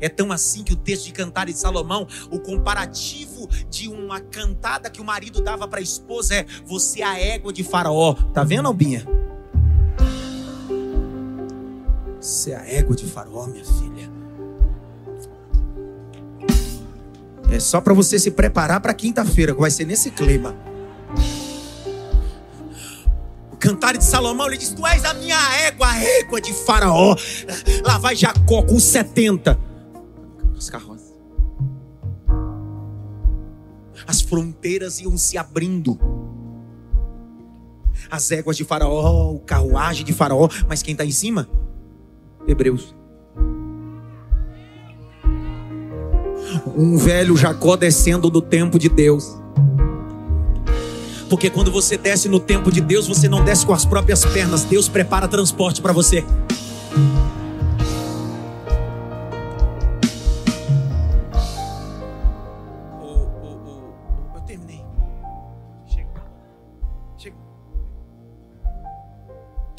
É tão assim que o texto de Cantares de Salomão, o comparativo de uma cantada que o marido dava para a esposa é: Você é a égua de Faraó. Tá vendo, Albinha? Você é a égua de Faraó, minha filha. É só para você se preparar para quinta-feira, que vai ser nesse clima. O cantar de Salomão, ele diz: Tu és a minha égua, a égua de Faraó. Lá vai Jacó com 70. As carroças. As fronteiras iam se abrindo. As éguas de Faraó, o carruagem de Faraó. Mas quem está em cima? Hebreus. um velho Jacó descendo do tempo de Deus. Porque quando você desce no tempo de Deus, você não desce com as próprias pernas. Deus prepara transporte para você.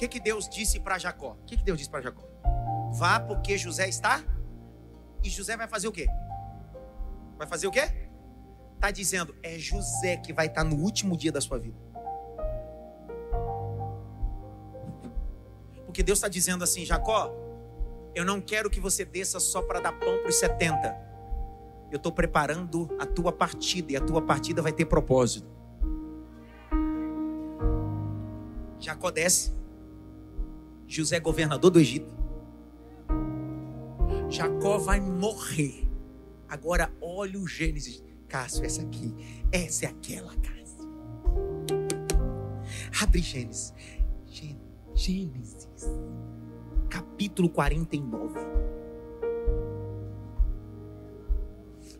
que, que Deus disse para Jacó? O que, que Deus disse para Jacó? Vá porque José está. E José vai fazer o quê? Vai fazer o quê? Está dizendo, é José que vai estar no último dia da sua vida. Porque Deus está dizendo assim, Jacó, eu não quero que você desça só para dar pão para os 70. Eu estou preparando a tua partida e a tua partida vai ter propósito. Jacó desce. José, governador do Egito. Jacó vai morrer. Agora olha o Gênesis. Cássio, essa aqui. Essa é aquela, Cássio. Abre Gênesis. Gênesis. Capítulo 49.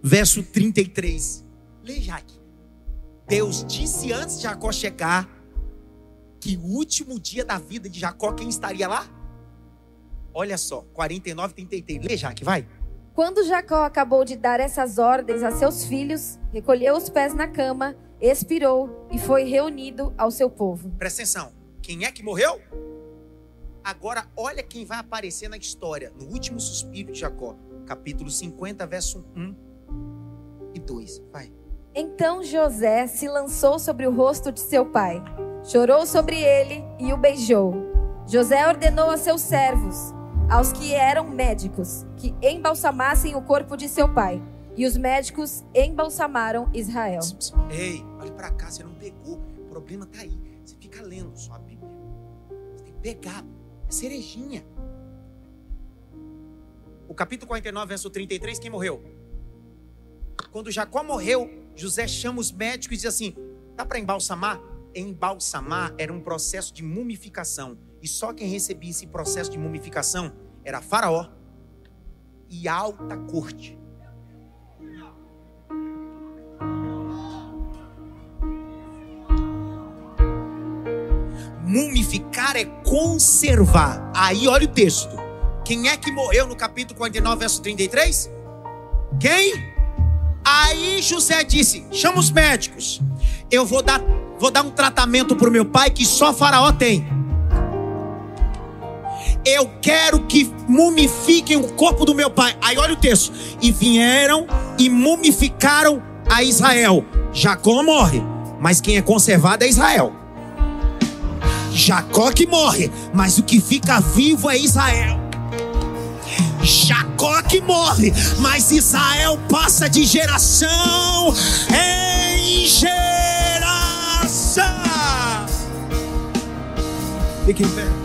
Verso 33. Lê, Jaque. Deus disse antes de Jacó chegar que o último dia da vida de Jacó, quem estaria lá? Olha só, 49, 33. Lê, Jaque, vai. Quando Jacó acabou de dar essas ordens a seus filhos, recolheu os pés na cama, expirou e foi reunido ao seu povo. Presta atenção. Quem é que morreu? Agora, olha quem vai aparecer na história, no último suspiro de Jacó, capítulo 50, verso 1 e 2. Vai. Então José se lançou sobre o rosto de seu pai chorou sobre ele e o beijou. José ordenou a seus servos, aos que eram médicos, que embalsamassem o corpo de seu pai. E os médicos embalsamaram Israel. Ei, olha para cá, você não pegou. O problema tá aí. Você fica lendo sua Bíblia. Você tem que pegar. É cerejinha. O capítulo 49, verso 33, quem morreu? Quando Jacó morreu, José chama os médicos e diz assim: dá para embalsamar? embalsamar era um processo de mumificação. E só quem recebia esse processo de mumificação era Faraó e alta corte. Mumificar é conservar. Aí olha o texto. Quem é que morreu no capítulo 49, verso 33? Quem? Aí José disse: chama os médicos. Eu vou dar Vou dar um tratamento para o meu pai que só Faraó tem. Eu quero que mumifiquem o corpo do meu pai. Aí olha o texto. E vieram e mumificaram a Israel. Jacó morre, mas quem é conservado é Israel. Jacó que morre, mas o que fica vivo é Israel. Jacó que morre, mas Israel passa de geração em geração. Fique em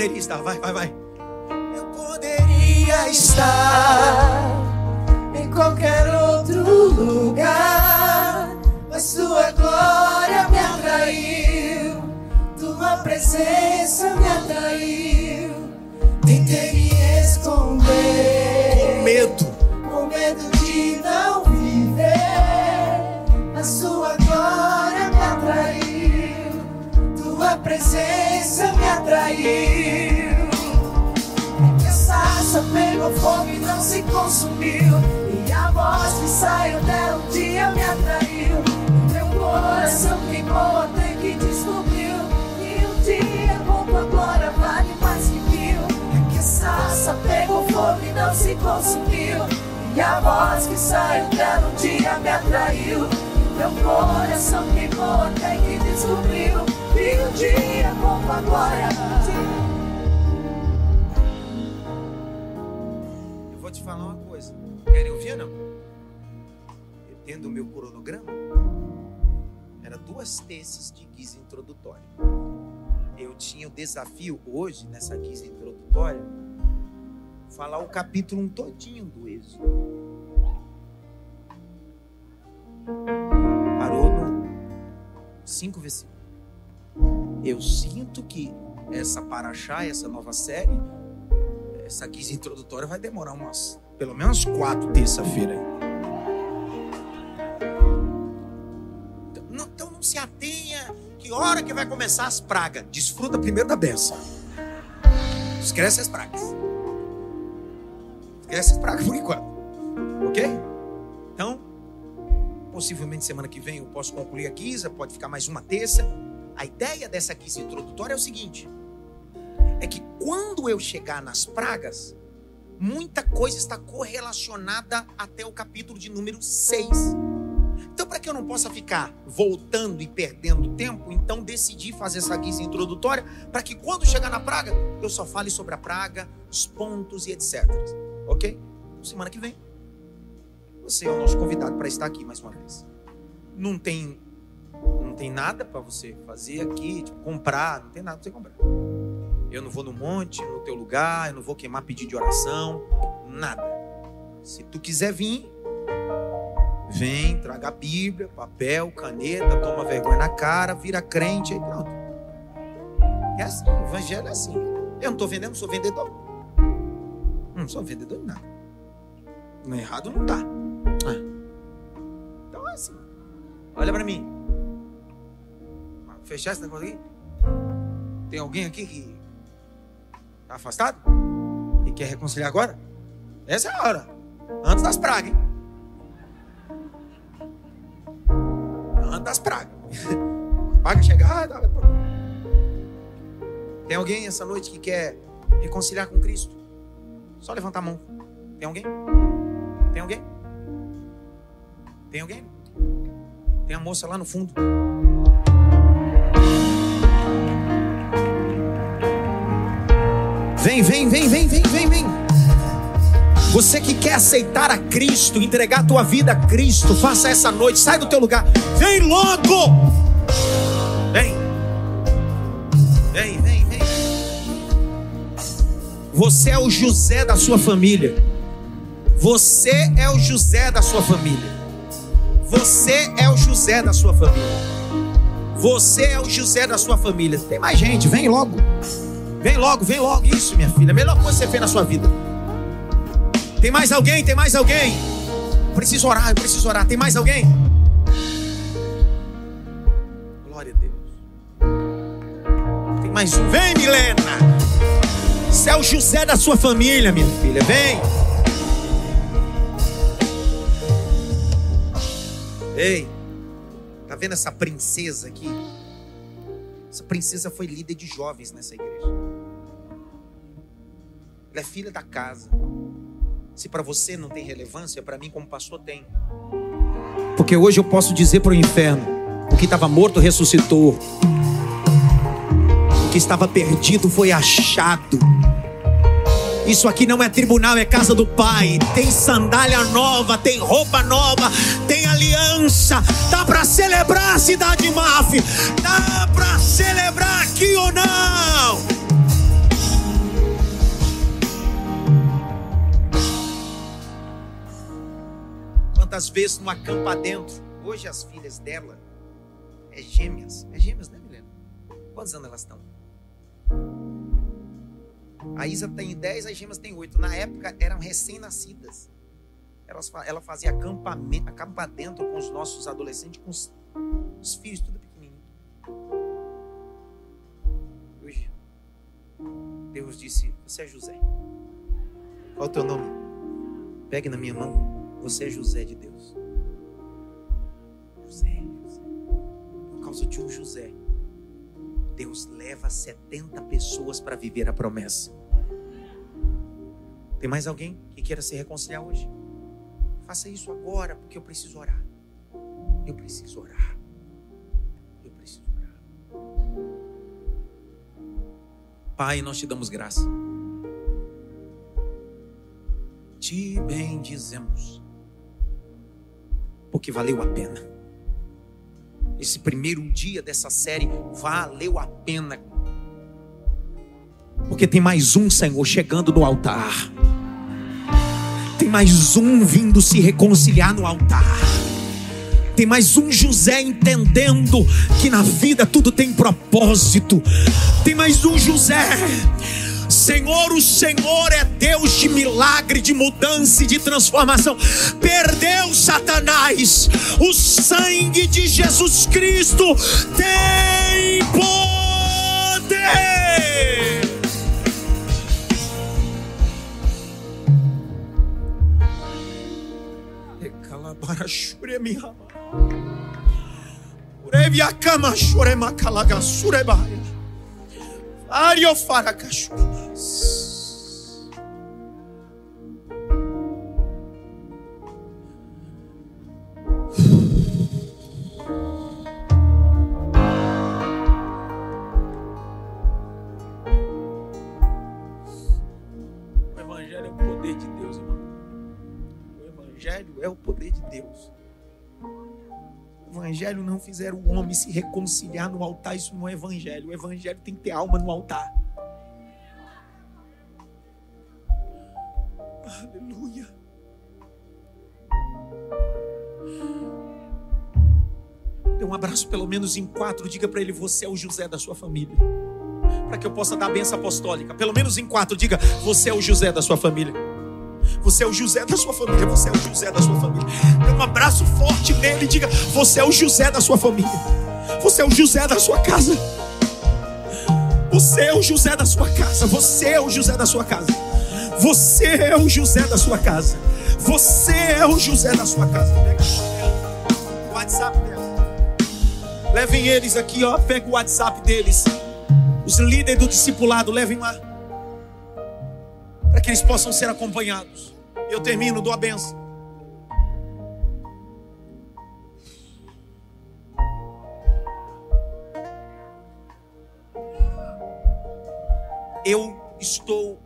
poderia estar, vai, vai, vai. Eu poderia estar em qualquer outro lugar, mas tua glória me atraiu, tua presença me atraiu. Tentei me esconder, Com medo. com medo de presença me atraiu. Que a sarça pegou fogo e não se consumiu, e a voz que saiu dela um dia me atraiu. Meu coração queimou até que descobriu que um dia com tua glória vale mais que mil. Que a sarça pegou fogo e não se consumiu, e a voz que saiu dela um dia me atraiu. Meu coração queimou até que descobriu que um dia com tua glória Eu vou te falar uma coisa. Querem ouvir ou não? Dentro do meu cronograma, era duas terças de guisa introdutória. Eu tinha o desafio hoje, nessa guisa introdutória, falar o capítulo um todinho do Êxodo. Cinco versículos. Eu sinto que essa paraxá, essa nova série, essa guisa introdutória vai demorar umas, pelo menos quatro terça-feira. Então então não se atenha que hora que vai começar as pragas. Desfruta primeiro da benção. Esquece as pragas. Esquece as pragas por enquanto. Possivelmente semana que vem eu posso concluir a guisa, pode ficar mais uma terça. A ideia dessa guisa introdutória é o seguinte: é que quando eu chegar nas pragas, muita coisa está correlacionada até o capítulo de número 6. Então, para que eu não possa ficar voltando e perdendo tempo, então decidi fazer essa guisa introdutória para que quando chegar na praga, eu só fale sobre a praga, os pontos e etc. Ok? Semana que vem, você é o nosso convidado para estar aqui mais uma vez. Não tem, não tem nada para você fazer aqui, tipo, comprar, não tem nada para você comprar. Eu não vou no monte, no teu lugar, eu não vou queimar pedido de oração, nada. Se tu quiser vir, vem, traga a Bíblia, papel, caneta, toma vergonha na cara, vira crente, aí pronto. É assim, o evangelho é assim. Eu não estou vendendo, sou vendedor. Não sou vendedor de nada. Não é errado não tá. Então é assim. Olha para mim. Fechar esse negócio aqui? Tem alguém aqui que Está afastado? E quer reconciliar agora? Essa é a hora. Antes das pragas, hein? Antes das pragas. Praga chegar. Tem alguém essa noite que quer reconciliar com Cristo? Só levantar a mão. Tem alguém? Tem alguém? Tem alguém? Tem a moça lá no fundo. Vem, vem, vem, vem, vem, vem, vem. Você que quer aceitar a Cristo, entregar a tua vida a Cristo, faça essa noite, sai do teu lugar. Vem logo! Vem. Vem, vem, vem. Você é o José da sua família. Você é o José da sua família. Você é o José da sua família. Você é o José da sua família. Tem mais gente, vem logo. Vem logo, vem logo. Isso, minha filha. A melhor coisa que você fez na sua vida. Tem mais alguém? Tem mais alguém? Preciso orar, eu preciso orar. Tem mais alguém? Glória a Deus. Tem mais um. Vem, Milena. Você é o José da sua família, minha filha. Vem. Ei, tá vendo essa princesa aqui? Essa princesa foi líder de jovens nessa igreja. Ela é filha da casa. Se para você não tem relevância, para mim, como pastor, tem. Porque hoje eu posso dizer para o inferno: o que estava morto ressuscitou, o que estava perdido foi achado. Isso aqui não é tribunal, é casa do Pai. Tem sandália nova, tem roupa nova, tem aliança. Dá para celebrar a cidade Maf? Dá para celebrar aqui ou não? Quantas vezes no acampa dentro? Hoje as filhas dela é gêmeas. É gêmeas, né, Milena? Quantos anos elas estão? A Isa tem 10, as gêmeas têm 8. Na época eram recém-nascidas. Ela fazia acampamento, acampa dentro com os nossos adolescentes, com os, os filhos, tudo pequenininho. Hoje, Deus disse: Você é José. Qual o teu nome? Pegue na minha mão. Você é José de Deus. José, José. Por causa de um José Deus leva 70 pessoas para viver a promessa. Tem mais alguém que queira se reconciliar hoje? Faça isso agora, porque eu preciso orar. Eu preciso orar. Eu preciso orar. Pai, nós te damos graça. Te bendizemos. Porque valeu a pena esse primeiro dia dessa série valeu a pena. Porque tem mais um Senhor chegando no altar. Tem mais um vindo se reconciliar no altar. Tem mais um José entendendo que na vida tudo tem propósito. Tem mais um José Senhor, o Senhor é Deus de milagre, de mudança e de transformação. Perdeu Satanás. O sangue de Jesus Cristo tem poder. Por cama, chorema, calaga, surebaia kalaga Evangelho não fizer o homem se reconciliar no altar, isso não é Evangelho. O Evangelho tem que ter alma no altar. Aleluia. Dê um abraço pelo menos em quatro. Diga para ele: Você é o José da sua família. Para que eu possa dar a benção apostólica. Pelo menos em quatro. Diga: Você é o José da sua família. Você é o José da sua família. Você é o José da sua família. Dê um abraço forte nele. e Diga: Você é o José da sua família. Você é o José da sua casa. Você é o José da sua casa. Você é o José da sua casa. Você é o José da sua casa. Você é o José da sua casa. Pega o WhatsApp dela. Levem eles aqui, ó. Pega o WhatsApp deles. Os líderes do discipulado, levem lá. Para que eles possam ser acompanhados. Eu termino, dou a benção. Eu estou